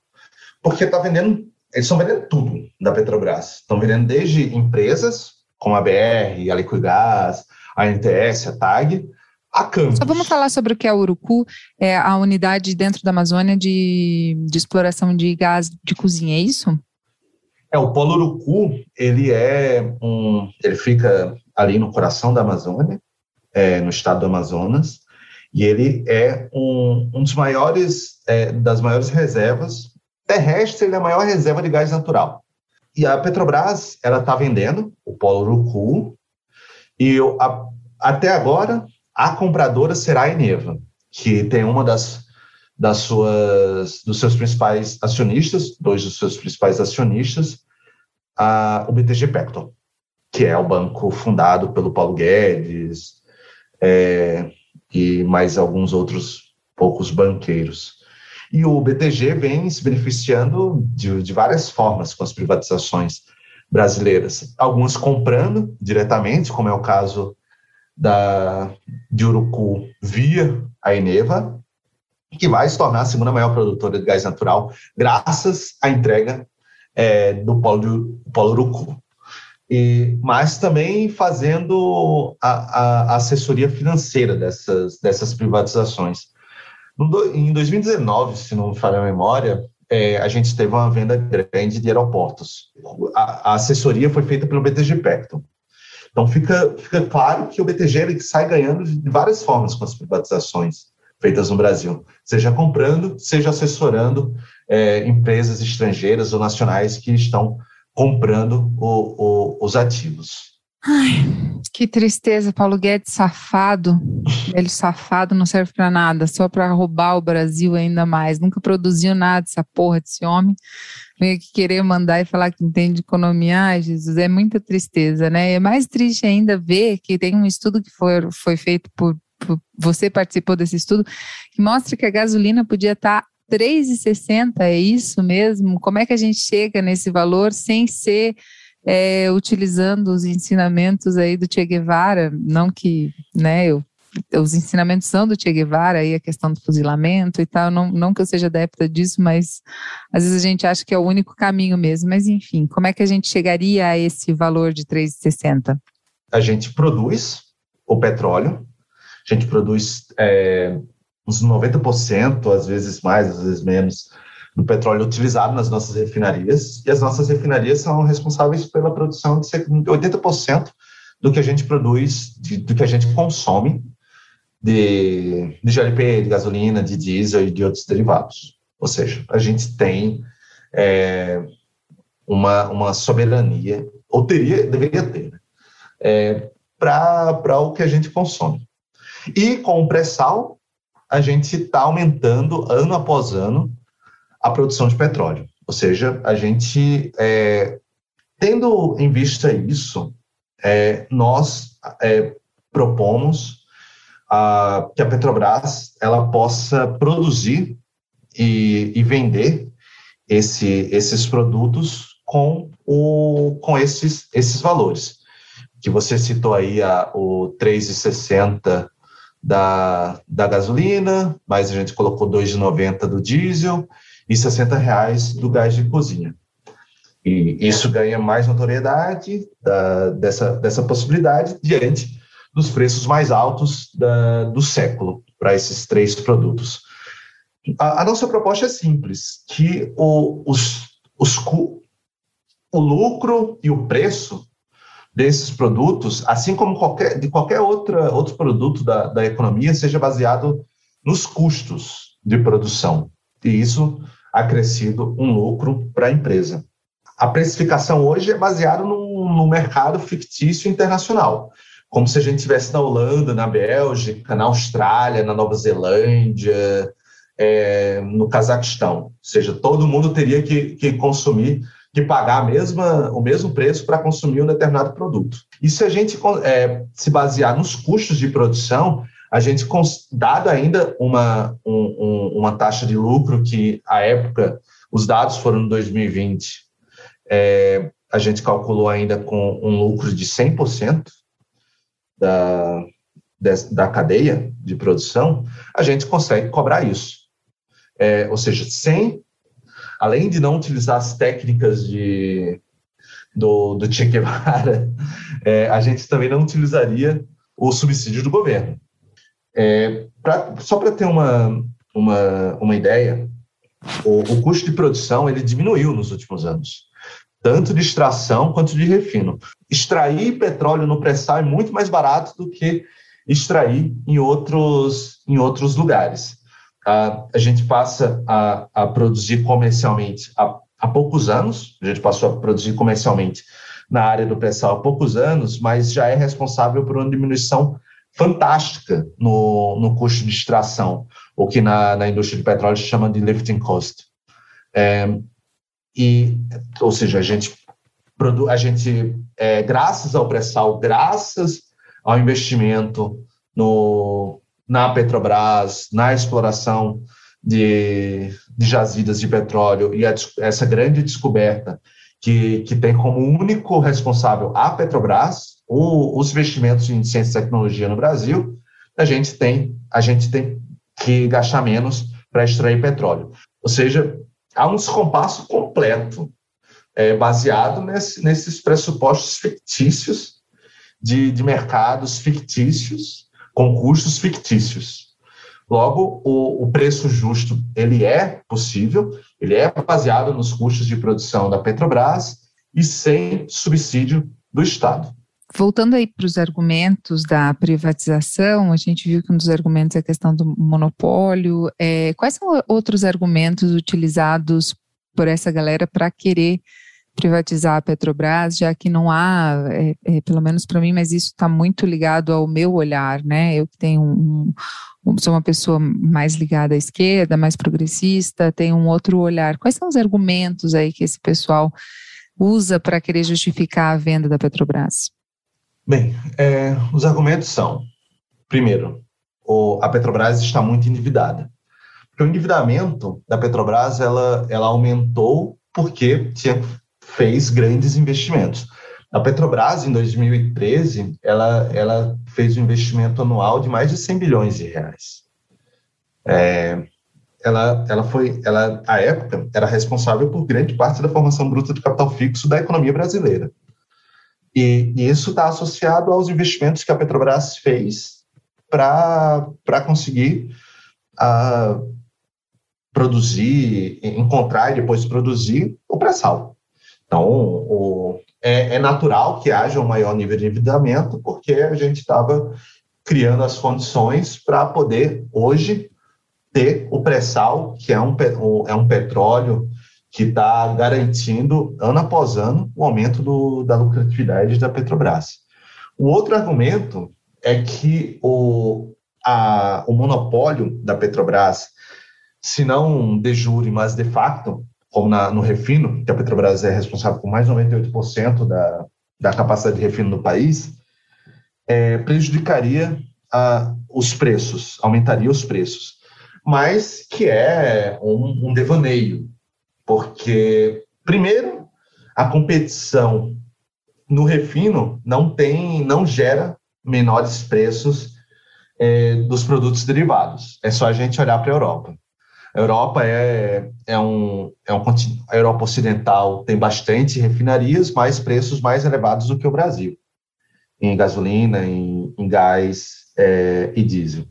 Porque está vendendo, eles estão vendendo tudo da Petrobras. Estão vendendo desde empresas, como a BR, a Liquigás, a NTS, a TAG, a Campos. Só vamos falar sobre o que é o urucu, é a unidade dentro da Amazônia de, de exploração de gás de cozinha, é isso? É, o Polo Urucu, ele é um, ele fica ali no coração da Amazônia, é, no estado do Amazonas, e ele é um, um dos maiores, é, das maiores reservas terrestre, ele é a maior reserva de gás natural. E a Petrobras, ela está vendendo o Polo Urucu, e eu, a, até agora a compradora será a Eneva, que tem uma das, das suas, dos seus principais acionistas, dois dos seus principais acionistas, a, o BTG Pactual, que é o banco fundado pelo Paulo Guedes, é, e mais alguns outros poucos banqueiros. E o BTG vem se beneficiando de, de várias formas com as privatizações brasileiras. Alguns comprando diretamente, como é o caso da, de Urucu via a Eneva, que vai se tornar a segunda maior produtora de gás natural, graças à entrega é, do polo, polo Urucu e, mas também fazendo a, a, assessoria financeira dessas, dessas privatizações. No, em 2019, se não me falha a memória, é, a gente teve uma venda grande de aeroportos. A, a assessoria foi feita pelo BTG Pactual. Então, fica, fica claro que o BTG ele sai ganhando de várias formas com as privatizações feitas no Brasil, seja comprando, seja assessorando é, empresas estrangeiras ou nacionais que estão comprando o, o, os ativos. Ai, que tristeza, Paulo Guedes safado, ele safado não serve para nada, só para roubar o Brasil ainda mais. Nunca produziu nada essa porra desse homem. Vem aqui querer mandar e falar que entende economia, ai, Jesus, é muita tristeza, né? É mais triste ainda ver que tem um estudo que foi, foi feito por, por você participou desse estudo que mostra que a gasolina podia estar tá 3,60, é isso mesmo? Como é que a gente chega nesse valor sem ser é, utilizando os ensinamentos aí do Che Guevara? Não que, né, eu, os ensinamentos são do Che Guevara, aí a questão do fuzilamento e tal, não, não que eu seja adepta disso, mas às vezes a gente acha que é o único caminho mesmo. Mas enfim, como é que a gente chegaria a esse valor de 3,60? A gente produz o petróleo, a gente produz é, uns 90%, às vezes mais, às vezes menos, do petróleo utilizado nas nossas refinarias, e as nossas refinarias são responsáveis pela produção de 80% do que a gente produz, de, do que a gente consome de, de GLP, de gasolina, de diesel e de outros derivados. Ou seja, a gente tem é, uma, uma soberania, ou teria, deveria ter, né? é, para o que a gente consome. E com o pré-sal, a gente está aumentando ano após ano a produção de petróleo. Ou seja, a gente, é, tendo em vista isso, é, nós é, propomos a, que a Petrobras ela possa produzir e, e vender esse, esses produtos com, o, com esses, esses valores. Que você citou aí a, o 3,60 da, da gasolina, mas a gente colocou 2,90 do diesel e 60 reais do gás de cozinha. E isso ganha mais notoriedade da, dessa, dessa possibilidade diante dos preços mais altos da, do século para esses três produtos. A, a, nossa proposta é simples, que o, os, os, o lucro e o preço desses produtos, assim como qualquer, de qualquer outra, outro produto da, da economia, seja baseado nos custos de produção. E isso acrescido um lucro para a empresa. A precificação hoje é baseada no, no mercado fictício internacional, como se a gente estivesse na Holanda, na Bélgica, na Austrália, na Nova Zelândia, é, no Cazaquistão. Ou seja, todo mundo teria que, que consumir, que pagar mesma, o mesmo preço para consumir um determinado produto. E se a gente é, se basear nos custos de produção, a gente, dado ainda uma, um, uma taxa de lucro que, à época, os dados foram em 2020, é, a gente calculou ainda com um lucro de 100% da, da cadeia de produção, a gente consegue cobrar isso. É, ou seja, sem, além de não utilizar as técnicas de, do, do Che Guevara, é, a gente também não utilizaria o subsídio do governo. É, pra, só para ter uma, uma, uma ideia, o, o, custo de produção ele diminuiu nos últimos anos, tanto de extração quanto de refino. Extrair petróleo no pré-sal é muito mais barato do que extrair em outros, em outros lugares. a a gente passa a, a produzir comercialmente há, há poucos anos, a gente passou a produzir comercialmente na área do pré-sal há poucos anos, mas já é responsável por uma diminuição fantástica no, no custo de extração, o que na, na indústria de petróleo se chama de lifting cost. É, e, ou seja, a gente, a gente é, graças ao pré-sal, graças ao investimento no, na Petrobras, na exploração de, de jazidas de petróleo e a, essa grande descoberta que, que tem como único responsável a Petrobras, o, os investimentos em ciência e tecnologia no Brasil, a gente tem, a gente tem que gastar menos para extrair petróleo. Ou seja, há um descompasso completo é, baseado nesse, nesses pressupostos fictícios de, de mercados fictícios com custos fictícios. Logo, o, o, preço justo ele é possível, ele é baseado nos custos de produção da Petrobras e sem subsídio do Estado. Voltando aí para os argumentos da privatização, a gente viu que um dos argumentos é a questão do monopólio. É, quais são outros argumentos utilizados por essa galera para querer privatizar a Petrobras, já que não há, é, é, pelo menos para mim, mas isso está muito ligado ao meu olhar, né? Eu que tenho um, sou uma pessoa mais ligada à esquerda, mais progressista, tenho um outro olhar. Quais são os argumentos aí que esse pessoal usa para querer justificar a venda da Petrobras? Bem, é, os argumentos são: primeiro, o, a Petrobras está muito endividada. Porque o endividamento da Petrobras ela, ela aumentou porque tinha, fez grandes investimentos. A Petrobras, em 2013, ela, ela fez um investimento anual de mais de 100 bilhões de reais. É, ela, ela foi, ela, à época, era responsável por grande parte da formação bruta de capital fixo da economia brasileira. E, e isso está associado aos investimentos que a Petrobras fez para conseguir uh, produzir, encontrar e depois produzir o pré-sal. Então, o, é, é, natural que haja um maior nível de endividamento, porque a gente estava criando as condições para poder, hoje, ter o pré-sal, que é um, é um petróleo que está garantindo, ano após ano, o aumento do, da lucratividade da Petrobras. O outro argumento é que o, a, o monopólio da Petrobras, se não de jure, mas de facto, como na, no refino, que a Petrobras é responsável por mais de 98% da, da capacidade de refino no país, é, prejudicaria a, os preços, aumentaria os preços. Mas que é um, um devaneio, porque, primeiro, a competição no refino não tem, não gera menores preços é, dos produtos derivados. É só a gente olhar para a Europa. A Europa é, é, um, é um a Europa ocidental tem bastante refinarias, mas preços mais elevados do que o Brasil, em gasolina, em, em gás é, e diesel.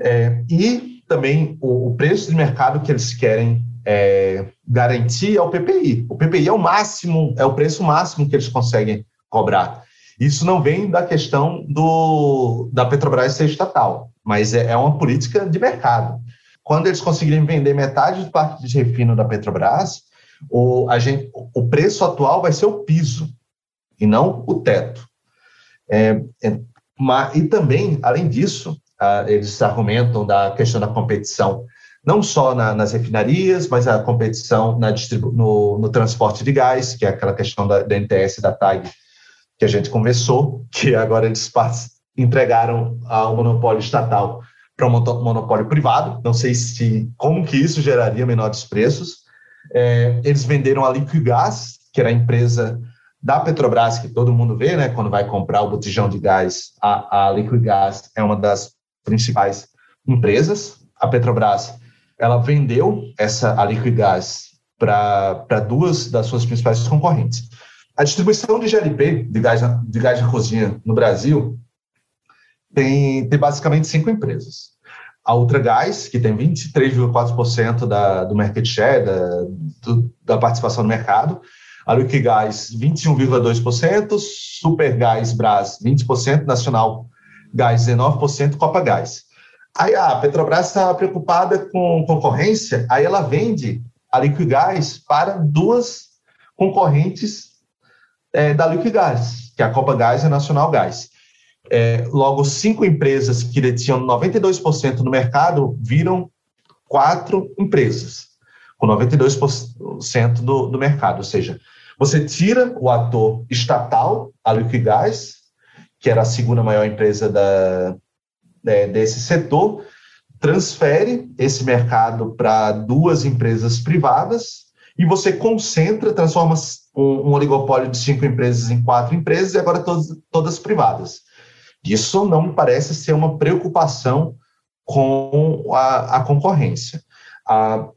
É, e também o, o, preço de mercado que eles querem é, garantir é o PPI. O PPI é o máximo, é o preço máximo que eles conseguem cobrar. Isso não vem da questão do, da Petrobras ser estatal, mas é, é uma política de mercado. Quando eles conseguirem vender metade do parque de refino da Petrobras, o, a gente, o preço atual vai ser o piso e não o teto. É, é, e também, além disso, eles argumentam da questão da competição, não só na, nas refinarias, mas a competição na no, no, transporte de gás, que é aquela questão da, da NTS da TAG que a gente conversou, que agora eles entregaram ao monopólio estatal para um monopólio privado. Não sei se como que isso geraria menores preços. É, eles venderam a Liquigás, que era a empresa da Petrobras que todo mundo vê, né? Quando vai comprar o botijão de gás, a, a Liquigás é uma das principais empresas. A Petrobras ela vendeu essa a Liquigás para duas das suas principais concorrentes. A distribuição de GLP, de gás, de gás de cozinha, no Brasil, tem, tem basicamente cinco empresas. A Ultragás, que tem 23,4% da, do market share, da, do, da participação no mercado. A Liquigás, 21,2%. Supergás Brás, 20%. Nacional Gás, 19%. Copa Gás. Aí a Petrobras está preocupada com concorrência, aí ela vende a Liquigás para duas concorrentes é, da Liquigás, que é a Copa Gás e a Nacional Gás. É, logo, cinco empresas que detinham 92% no mercado viram quatro empresas, com 92% do, do mercado. Ou seja, você tira o ator estatal, a Liquigás, que era a segunda maior empresa da, é, desse setor, transfere esse mercado para duas empresas privadas e você concentra, transforma um, oligopólio de cinco empresas em quatro empresas e agora todas, todas privadas. Isso não me parece ser uma preocupação com a, a concorrência.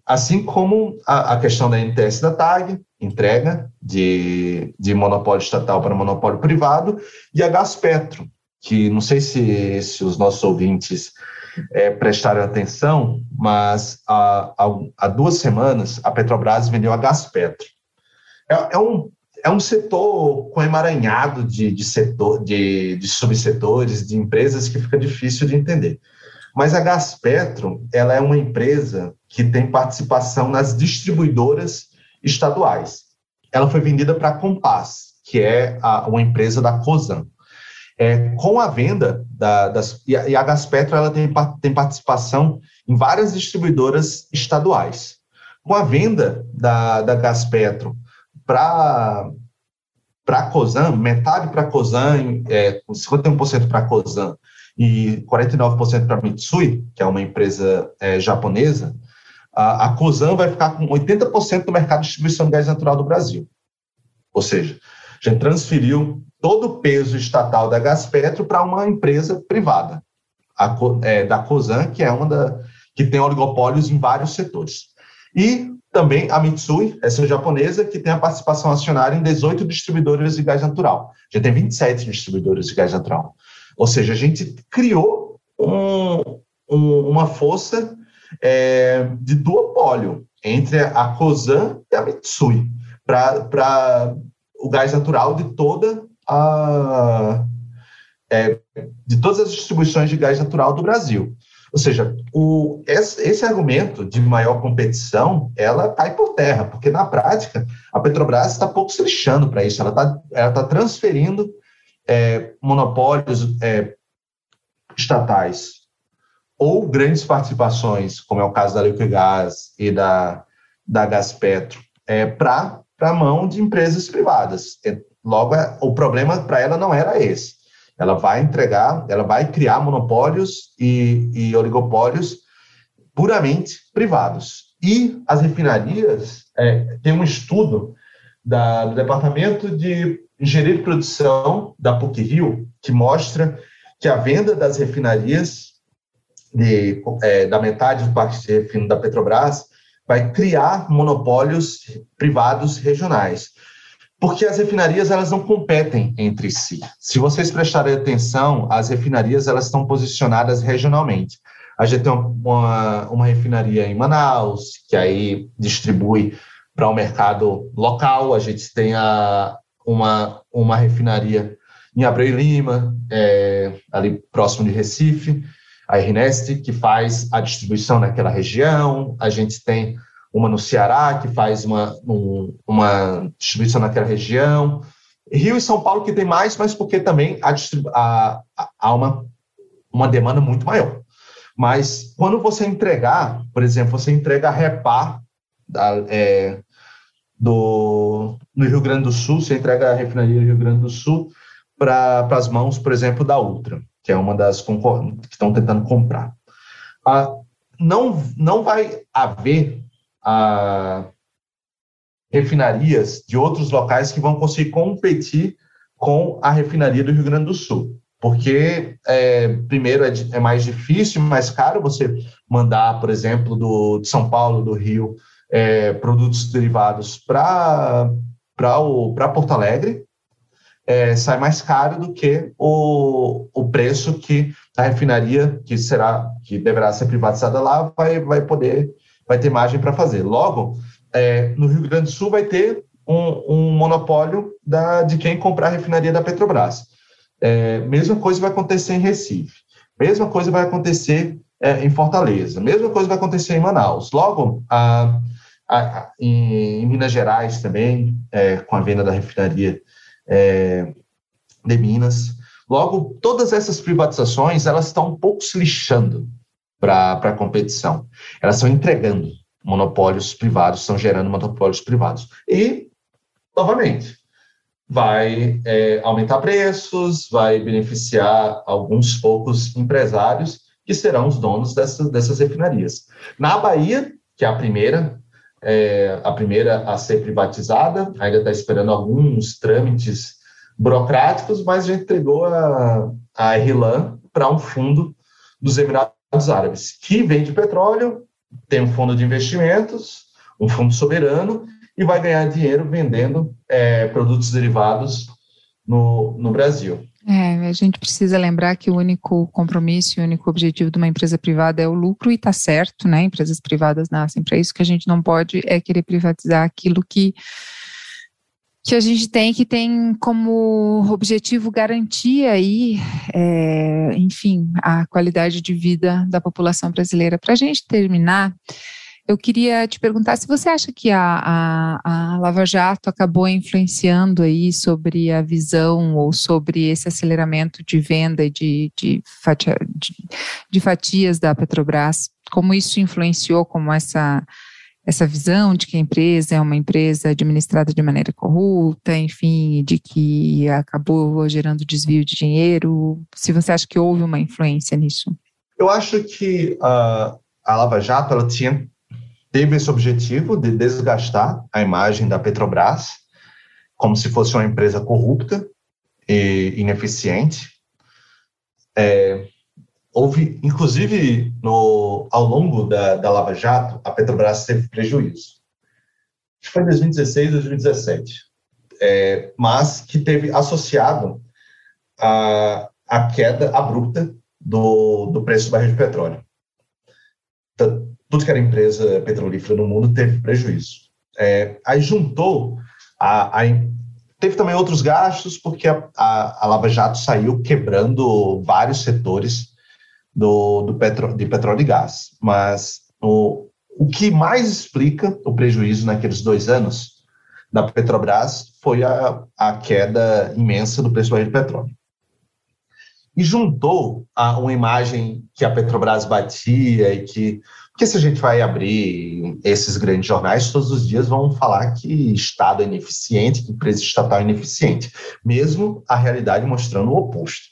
assim como a, a, questão da NTS da TAG, entrega de, de monopólio estatal para monopólio privado, e a Gaspetro, que não sei se, se os nossos ouvintes é, prestaram atenção, mas há, há, duas semanas a Petrobras vendeu a Gaspetro. É, é, um, é um setor com emaranhado de, de, setor, de, de subsetores, de empresas que fica difícil de entender. Mas a Gaspetro ela é uma empresa que tem participação nas distribuidoras estaduais. Ela foi vendida para a Compass, que é a, uma empresa da COSAN. É, com a venda da, das e a, e a Gaspetro ela tem, tem participação em várias distribuidoras estaduais. Com a venda da, da Gaspetro para para a COSAN, metade para a COSAN, é, 51% para a COSAN e 49% para a Mitsui, que é uma empresa é, japonesa, a, a COSAN vai ficar com 80% do mercado de distribuição de gás natural do Brasil. Ou seja, gente transferiu todo o peso estatal da Gaspetro para uma empresa privada, a, é, da COSAN, que é uma da, que tem oligopólios em vários setores. E também a Mitsui, essa japonesa, que tem a participação acionária em 18 distribuidoras de gás natural. Já tem 27 distribuidoras de gás natural. Ou seja, a gente criou um, um, uma força é, de duopólio entre a COSAN e a Mitsui para o gás natural de toda a é, de todas as distribuições de gás natural do Brasil. Ou seja, o, esse, esse, argumento de maior competição, ela cai por terra, porque na prática a Petrobras está pouco se lixando para isso, ela está ela tá transferindo é, monopólios, é, estatais ou grandes participações, como é o caso da Liquigás e da, da Gaspetro, é, para a mão de empresas privadas. É, logo, é, o problema para ela não era esse. Ela vai entregar, ela vai criar monopólios e, e oligopólios puramente privados. E as refinarias, é, tem um estudo da, do Departamento de Engenharia de Produção da PUC-Rio que mostra que a venda das refinarias de, é, da metade do parque de refino da Petrobras vai criar monopólios privados regionais. Porque as refinarias elas não competem entre si. Se vocês prestarem atenção, as refinarias elas estão posicionadas regionalmente. A gente tem uma, uma refinaria em Manaus, que aí distribui para o mercado local. A gente tem a, uma, uma refinaria em Abreu e Lima, é, ali próximo de Recife a RNEST, que faz a distribuição naquela região, a gente tem uma no Ceará, que faz uma, um, uma distribuição naquela região, Rio e São Paulo que tem mais, mas porque também há, há, uma, uma demanda muito maior. Mas quando você entregar, por exemplo, você entrega a Repar da, é, do, no Rio Grande do Sul, você entrega a refinaria do Rio Grande do Sul para as mãos, por exemplo, da Ultra que é uma das que estão tentando comprar. Ah, não, não vai haver ah, refinarias de outros locais que vão conseguir competir com a refinaria do Rio Grande do Sul. Porque, é, primeiro, é, é, mais difícil, mais caro você mandar, por exemplo, do, de São Paulo, do Rio, é, produtos derivados para Porto Alegre, é, sai mais caro do que o, o preço que a refinaria, que será, que deverá ser privatizada lá, vai, vai poder, vai ter margem para fazer. Logo, é, no Rio Grande do Sul vai ter um, um monopólio da, de quem comprar a refinaria da Petrobras. É, mesma coisa vai acontecer em Recife. Mesma coisa vai acontecer é, em Fortaleza. Mesma coisa vai acontecer em Manaus. Logo, a, a, a, em, em, Minas Gerais também, é, com a venda da refinaria é, de Minas. Logo, todas essas privatizações elas estão um pouco se lixando para a competição. Elas estão entregando monopólios privados, estão gerando monopólios privados. E, novamente, vai é, aumentar preços, vai beneficiar alguns poucos empresários que serão os donos dessas, dessas refinarias. Na Bahia, que é a primeira é, a primeira a ser privatizada, ainda está esperando alguns trâmites burocráticos, mas já entregou a, a Irlan para um fundo dos Emirados Árabes, que vende petróleo, tem um fundo de investimentos, um fundo soberano, e vai ganhar dinheiro vendendo é, produtos derivados no, no Brasil. É, a gente precisa lembrar que o único compromisso e o único objetivo de uma empresa privada é o lucro, e está certo, né? Empresas privadas nascem para isso, que a gente não pode é querer privatizar aquilo que, que a gente tem, que tem como objetivo garantir aí, é, enfim, a qualidade de vida da população brasileira. Para a gente terminar, eu queria te perguntar se você acha que a, a, a, Lava Jato acabou influenciando aí sobre a visão ou sobre esse aceleramento de venda de, de, fatia, de, de fatias da Petrobras, como isso influenciou como essa essa visão de que a empresa é uma empresa administrada de maneira corrupta, enfim, de que acabou gerando desvio de dinheiro. Se você acha que houve uma influência nisso? Eu acho que a Lava Jato ela tinha teve esse objetivo de desgastar a imagem da Petrobras como se fosse uma empresa corrupta e ineficiente. É, houve, inclusive, no, ao longo da, da Lava Jato, a Petrobras teve prejuízo. Acho que foi em 2016, 2017. É, mas que teve associado a, a queda abrupta do, do preço do barril de petróleo. Então, tudo que era empresa petrolífera no mundo teve prejuízo. É, aí juntou, a, a, teve também outros gastos, porque a, a, a, Lava Jato saiu quebrando vários setores do, do petro, de petróleo e gás. Mas o, o que mais explica o prejuízo naqueles dois anos da Petrobras foi a, a queda imensa do preço do petróleo. e juntou a uma imagem que a Petrobras batia e que porque se a gente vai abrir esses grandes jornais, todos os dias vão falar que Estado é ineficiente, que empresa estatal é ineficiente, mesmo a realidade mostrando o oposto.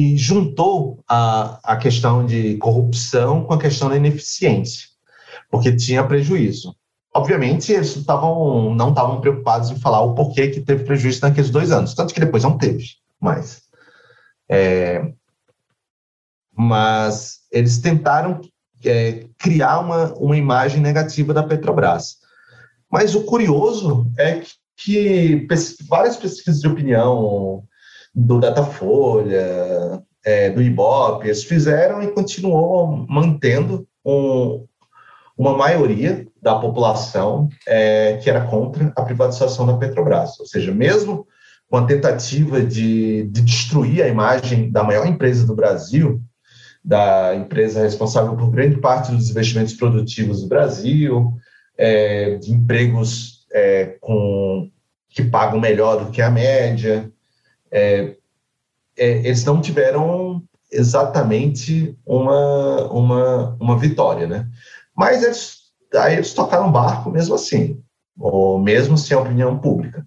E juntou a, a questão de corrupção com a questão da ineficiência, porque tinha prejuízo. Obviamente, eles tavam, não estavam preocupados em falar o porquê que teve prejuízo naqueles dois anos, tanto que depois não teve mais. É, mas eles tentaram é, criar uma, uma imagem negativa da Petrobras. Mas o curioso é que, que várias pesquisas de opinião do Datafolha, é, do Ibope, eles fizeram e continuou mantendo um, uma maioria da população é, que era contra a privatização da Petrobras. Ou seja, mesmo com a tentativa de, de destruir a imagem da maior empresa do Brasil, da empresa responsável por grande parte dos investimentos produtivos do Brasil, é, de empregos é, com, que pagam melhor do que a média. É, é eles não tiveram exatamente uma, uma, uma vitória, né? Mas eles, aí eles tocaram barco mesmo assim, ou mesmo sem opinião pública.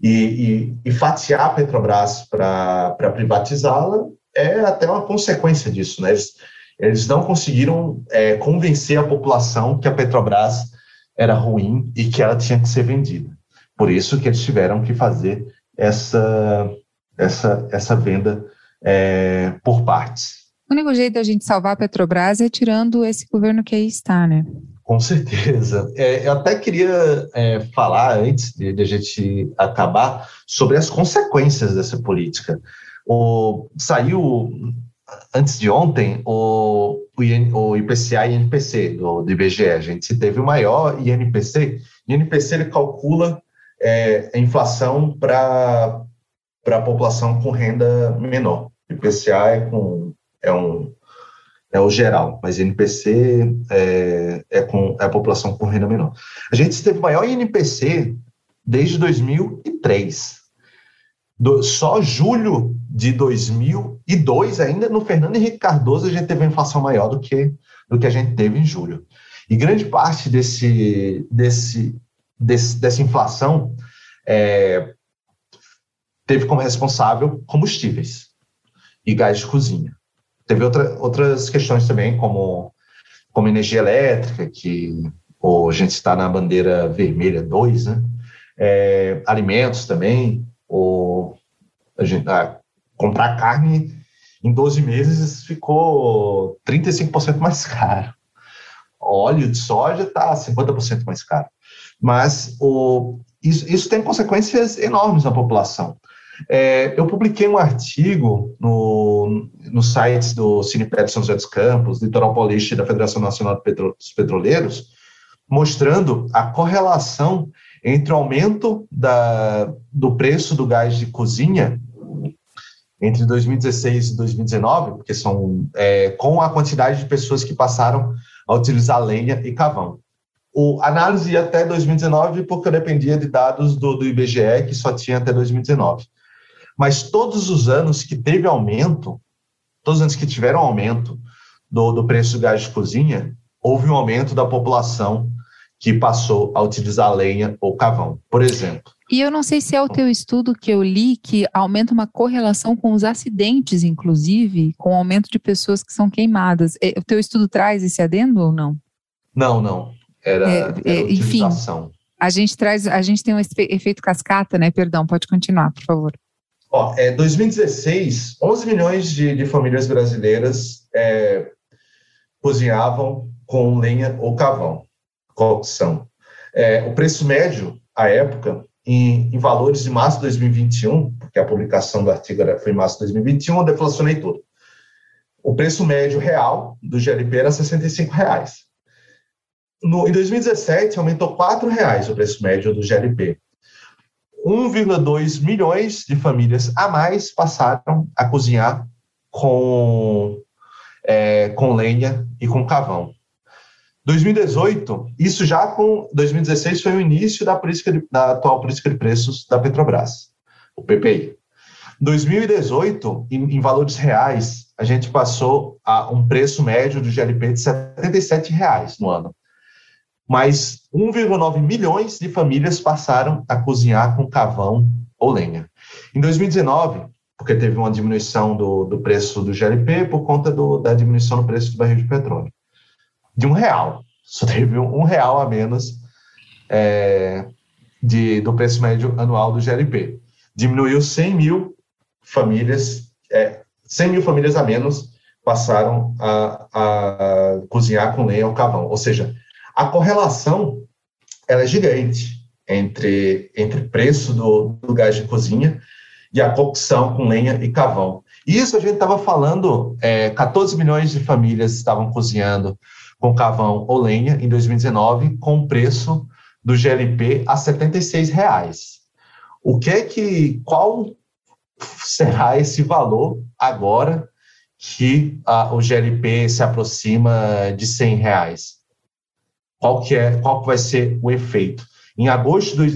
E, e, e fatiar a Petrobras para privatizá-la é até uma consequência disso, né? Eles, eles não conseguiram é, convencer a população que a Petrobras era ruim e que ela tinha que ser vendida. Por isso que eles tiveram que fazer essa, essa, essa venda é, por partes. O único jeito da gente salvar a Petrobras é tirando esse governo que aí está, né? Com certeza. É, eu até queria é, falar, antes de, de, a gente acabar, sobre as consequências dessa política. O, saiu antes de ontem o, o, IN, o IPCA e INPC do, do IBGE. A gente teve o maior INPC. O INPC ele calcula é, a inflação para a população com renda menor. IPCA é, com, é, um, é o geral, mas INPC é, é, com, é a população com renda menor. A gente teve maior INPC desde 2003. Do, só julho de 2002, ainda no Fernando Henrique Cardoso, a gente teve uma inflação maior do que, do que a gente teve em julho. E grande parte desse, desse, desse dessa inflação é, teve como responsável combustíveis e gás de cozinha. Teve outra, outras questões também, como, como energia elétrica, que ou a gente está na bandeira vermelha 2, né? É, alimentos também, ou a gente, ah, comprar carne em 12 meses ficou 35% mais caro. Óleo de soja está 50% mais caro. Mas o, isso, isso, tem consequências enormes na população. É, eu publiquei um artigo no, no site do Cineped São José dos Campos, Litoral Paulista e da Federação Nacional dos Petroleiros, mostrando a correlação entre o aumento da, do preço do gás de cozinha entre 2016 e 2019, porque são é, com a quantidade de pessoas que passaram a utilizar lenha e cavão. O análise ia até 2019 porque eu dependia de dados do, do IBGE que só tinha até 2019. Mas todos os anos que teve aumento, todos os anos que tiveram aumento do, do preço do gás de cozinha, houve um aumento da população que passou a utilizar lenha ou cavão, por exemplo. E eu não sei se é o teu estudo que eu li que aumenta uma correlação com os acidentes, inclusive, com o aumento de pessoas que são queimadas. É, o teu estudo traz esse adendo ou não? Não, não. Era, é, era é, enfim, a gente traz, a gente tem um efeito cascata, né? Perdão, pode continuar, por favor. Ó, é 2016, 11 milhões de, de famílias brasileiras é, cozinhavam com lenha ou cavão, cocção. É, o preço médio, à época, em, em, valores de março de 2021, porque a publicação do artigo era, foi em março de 2021, eu deflacionei tudo. O preço médio real do GLP era 65 reais. No, em 2017, aumentou R$ reais o preço médio do GLP. 1,2 milhões de famílias a mais passaram a cozinhar com, é, com lenha e com cavão. 2018, isso já com 2016 foi o início da política de, da atual política de preços da Petrobras, o PPI. 2018, em, em, valores reais, a gente passou a um preço médio do GLP de 77 reais no ano. Mas 1,9 milhões de famílias passaram a cozinhar com carvão ou lenha. Em 2019, porque teve uma diminuição do, do preço do GLP por conta do, da diminuição no preço do barril de petróleo, de um real. Só teve um, real a menos é, de, do preço médio anual do GLP. Diminuiu 100 mil famílias, é, 100 mil famílias a menos passaram a, a cozinhar com lenha ou carvão. Ou seja, a correlação ela é gigante entre, entre preço do, do gás de cozinha e a cocção com lenha e carvão. Isso a gente estava falando, é, 14 milhões de famílias estavam cozinhando com carvão ou lenha em 2019, com preço do GLP a 76 reais. O que é que, qual será esse valor agora que o GLP se aproxima de 100 reais? Qual que é, qual que vai ser o efeito? Em agosto, do, 1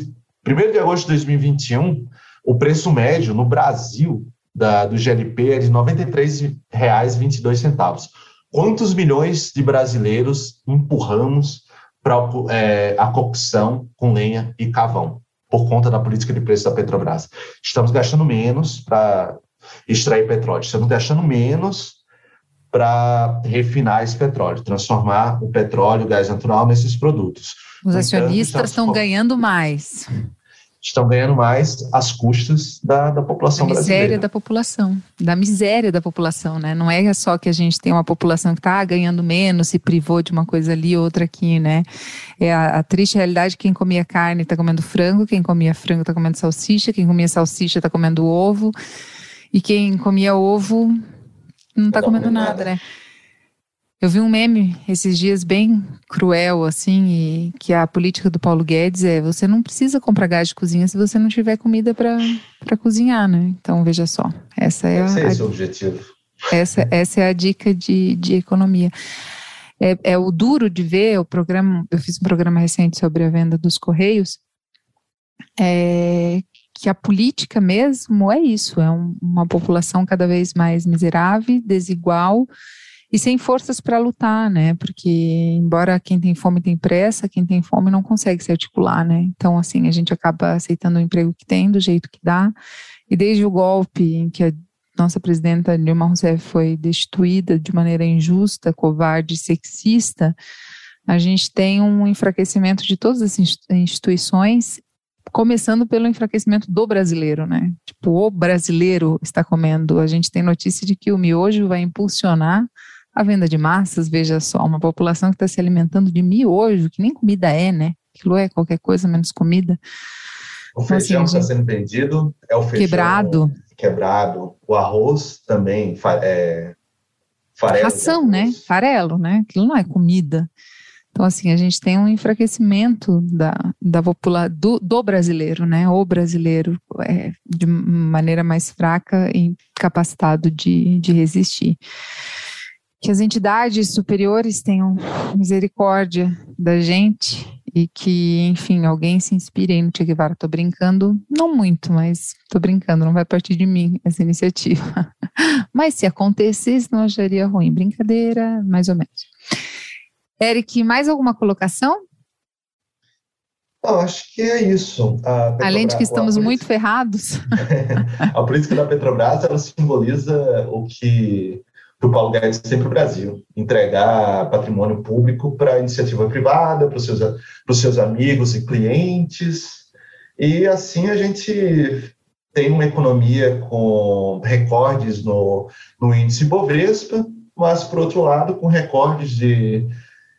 de agosto de 2021, o preço médio no Brasil da, do GLP é de R$ 93,22. Quantos milhões de brasileiros empurramos para é, a cocção com lenha e carvão, por conta da política de preço da Petrobras. Estamos gastando menos para extrair petróleo, estamos gastando menos para refinar esse petróleo, transformar o petróleo, o gás natural nesses produtos. Os acionistas estão ganhando mais estão ganhando mais às custas da, da população da miséria brasileira. da população, da miséria da população, né? Não é só que a gente tem uma população que está ganhando menos, se privou de uma coisa ali, outra aqui, né? É a, a triste realidade quem comia carne está comendo frango, quem comia frango está comendo salsicha, quem comia salsicha está comendo ovo, e quem comia ovo não está comendo nada, né? Eu vi um meme esses dias bem cruel, assim, e que a política do Paulo Guedes é: você não precisa comprar gás de cozinha se você não tiver comida para cozinhar, né? Então, veja só. Essa é esse a, é esse o objetivo. Essa, essa é a dica de, de economia. É, é o duro de ver o programa. Eu fiz um programa recente sobre a venda dos Correios. É, que a política mesmo é isso: é um, uma população cada vez mais miserável, desigual e sem forças para lutar, né? Porque embora quem tem fome tem pressa, quem tem fome não consegue se articular, né? Então assim a gente acaba aceitando o emprego que tem do jeito que dá. E desde o golpe em que a nossa presidenta Dilma Rousseff foi destituída de maneira injusta, covarde, sexista, a gente tem um enfraquecimento de todas as instituições começando pelo enfraquecimento do brasileiro, né? Tipo, o brasileiro está comendo. A gente tem notícia de que o miojo vai impulsionar a venda de massas, veja só, uma população que está se alimentando de miojo, que nem comida é, né? Aquilo é qualquer coisa menos comida. O então, feijão assim, está sendo vendido, é o feijão quebrado. quebrado. O arroz também é farelo. Ração, né? Farelo, né? Aquilo não é comida. Então, assim, a gente tem um enfraquecimento da, da popula do, do brasileiro, né? O brasileiro é, de maneira mais fraca e capacitado de, de resistir que as entidades superiores tenham misericórdia da gente e que, enfim, alguém se inspire aí no Che Guevara. Tô brincando, não muito, mas tô brincando, não vai partir de mim essa iniciativa. mas se acontecesse, não acharia ruim. Brincadeira, mais ou menos. Eric, mais alguma colocação? Eu acho que é isso. Além de que estamos muito ferrados. a política da Petrobras ela simboliza o que para o Paulo Guedes sempre o Brasil, entregar patrimônio público para iniciativa privada, para os seus, seus amigos e clientes, e assim a gente tem uma economia com recordes no, no índice Bovespa, mas, por outro lado, com recordes de,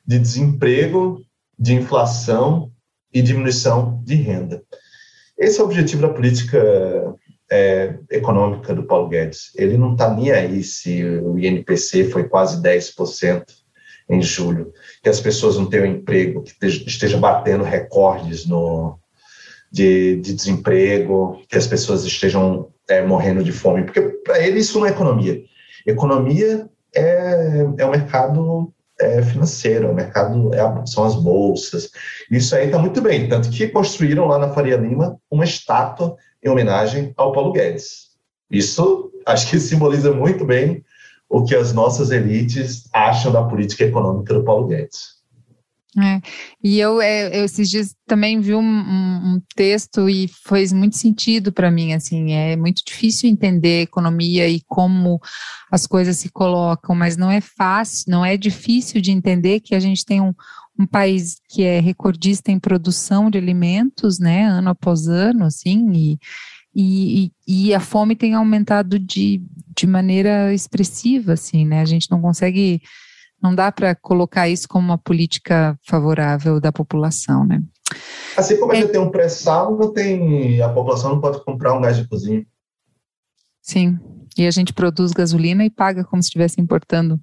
de desemprego, de inflação e diminuição de renda. Esse é o objetivo da política é, econômica do Paulo Guedes. Ele não está nem aí se o INPC foi quase 10% em julho, que as pessoas não tenham emprego, que esteja batendo recordes no, de, de desemprego, que as pessoas estejam é, morrendo de fome, porque para ele isso não é economia. Economia é, é o mercado é, financeiro, o mercado é, são as bolsas. Isso aí está muito bem, tanto que construíram lá na Faria Lima uma estátua em homenagem ao Paulo Guedes. Isso acho que simboliza muito bem o que as nossas elites acham da política econômica do Paulo Guedes. É, e eu, é, eu, esses dias também vi um, um, um texto e fez muito sentido para mim, assim, é muito difícil entender economia e como as coisas se colocam, mas não é fácil, não é difícil de entender que a gente tem um, um país que é recordista em produção de alimentos, né, ano após ano, assim, e, e, e a fome tem aumentado de, de maneira expressiva, assim, né, a gente não consegue não dá para colocar isso como uma política favorável da população, né? Assim como a gente tem um pré-sal, não tem a população não pode comprar um gás de cozinha. Sim, e a gente produz gasolina e paga como se estivesse importando.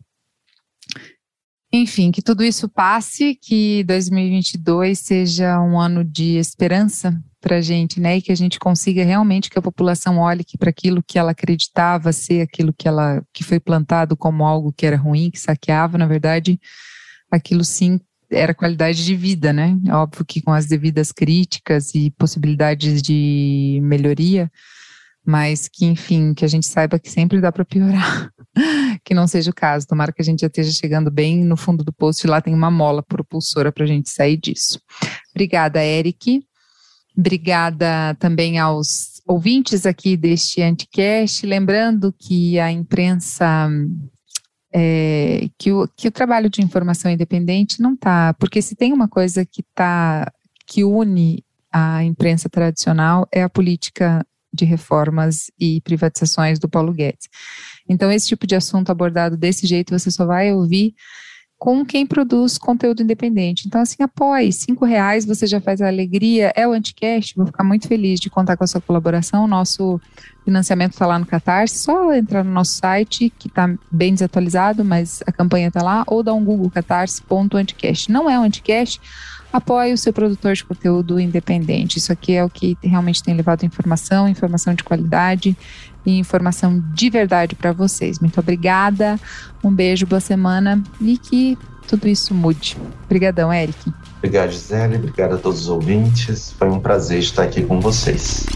Enfim, que tudo isso passe, que 2022 seja um ano de esperança para a gente, né? E que a gente consiga realmente que a população olhe para aquilo que ela acreditava ser aquilo que ela que foi plantado como algo que era ruim, que saqueava, na verdade, aquilo sim era qualidade de vida, né? Óbvio que com as devidas críticas e possibilidades de melhoria, mas que, enfim, que a gente saiba que sempre dá para piorar, que não seja o caso. Tomara que a gente já esteja chegando bem no fundo do poço e lá tem uma mola propulsora para a gente sair disso. Obrigada, Eric. Obrigada também aos ouvintes aqui deste Anticast. Lembrando que a imprensa, é, que, o, que o trabalho de informação independente não está, porque se tem uma coisa que tá, que une a imprensa tradicional é a política de reformas e privatizações do Paulo Guedes. Então, esse tipo de assunto abordado desse jeito, você só vai ouvir com quem produz conteúdo independente. Então, assim, apoie. Cinco reais você já faz a alegria. É o Anticast. Vou ficar muito feliz de contar com a sua colaboração. Nosso financiamento está lá no Catarse. Só entrar no nosso site, que está bem desatualizado, mas a campanha está lá. Ou dar um Google catarse.anticast. Não é o Anticast. Apoie o seu produtor de conteúdo independente. Isso aqui é o que realmente tem levado informação, informação de qualidade e informação de verdade para vocês. Muito obrigada, um beijo, boa semana e que tudo isso mude. Obrigadão, Eric. Obrigado, Gisele. Obrigado a todos os ouvintes. Foi um prazer estar aqui com vocês.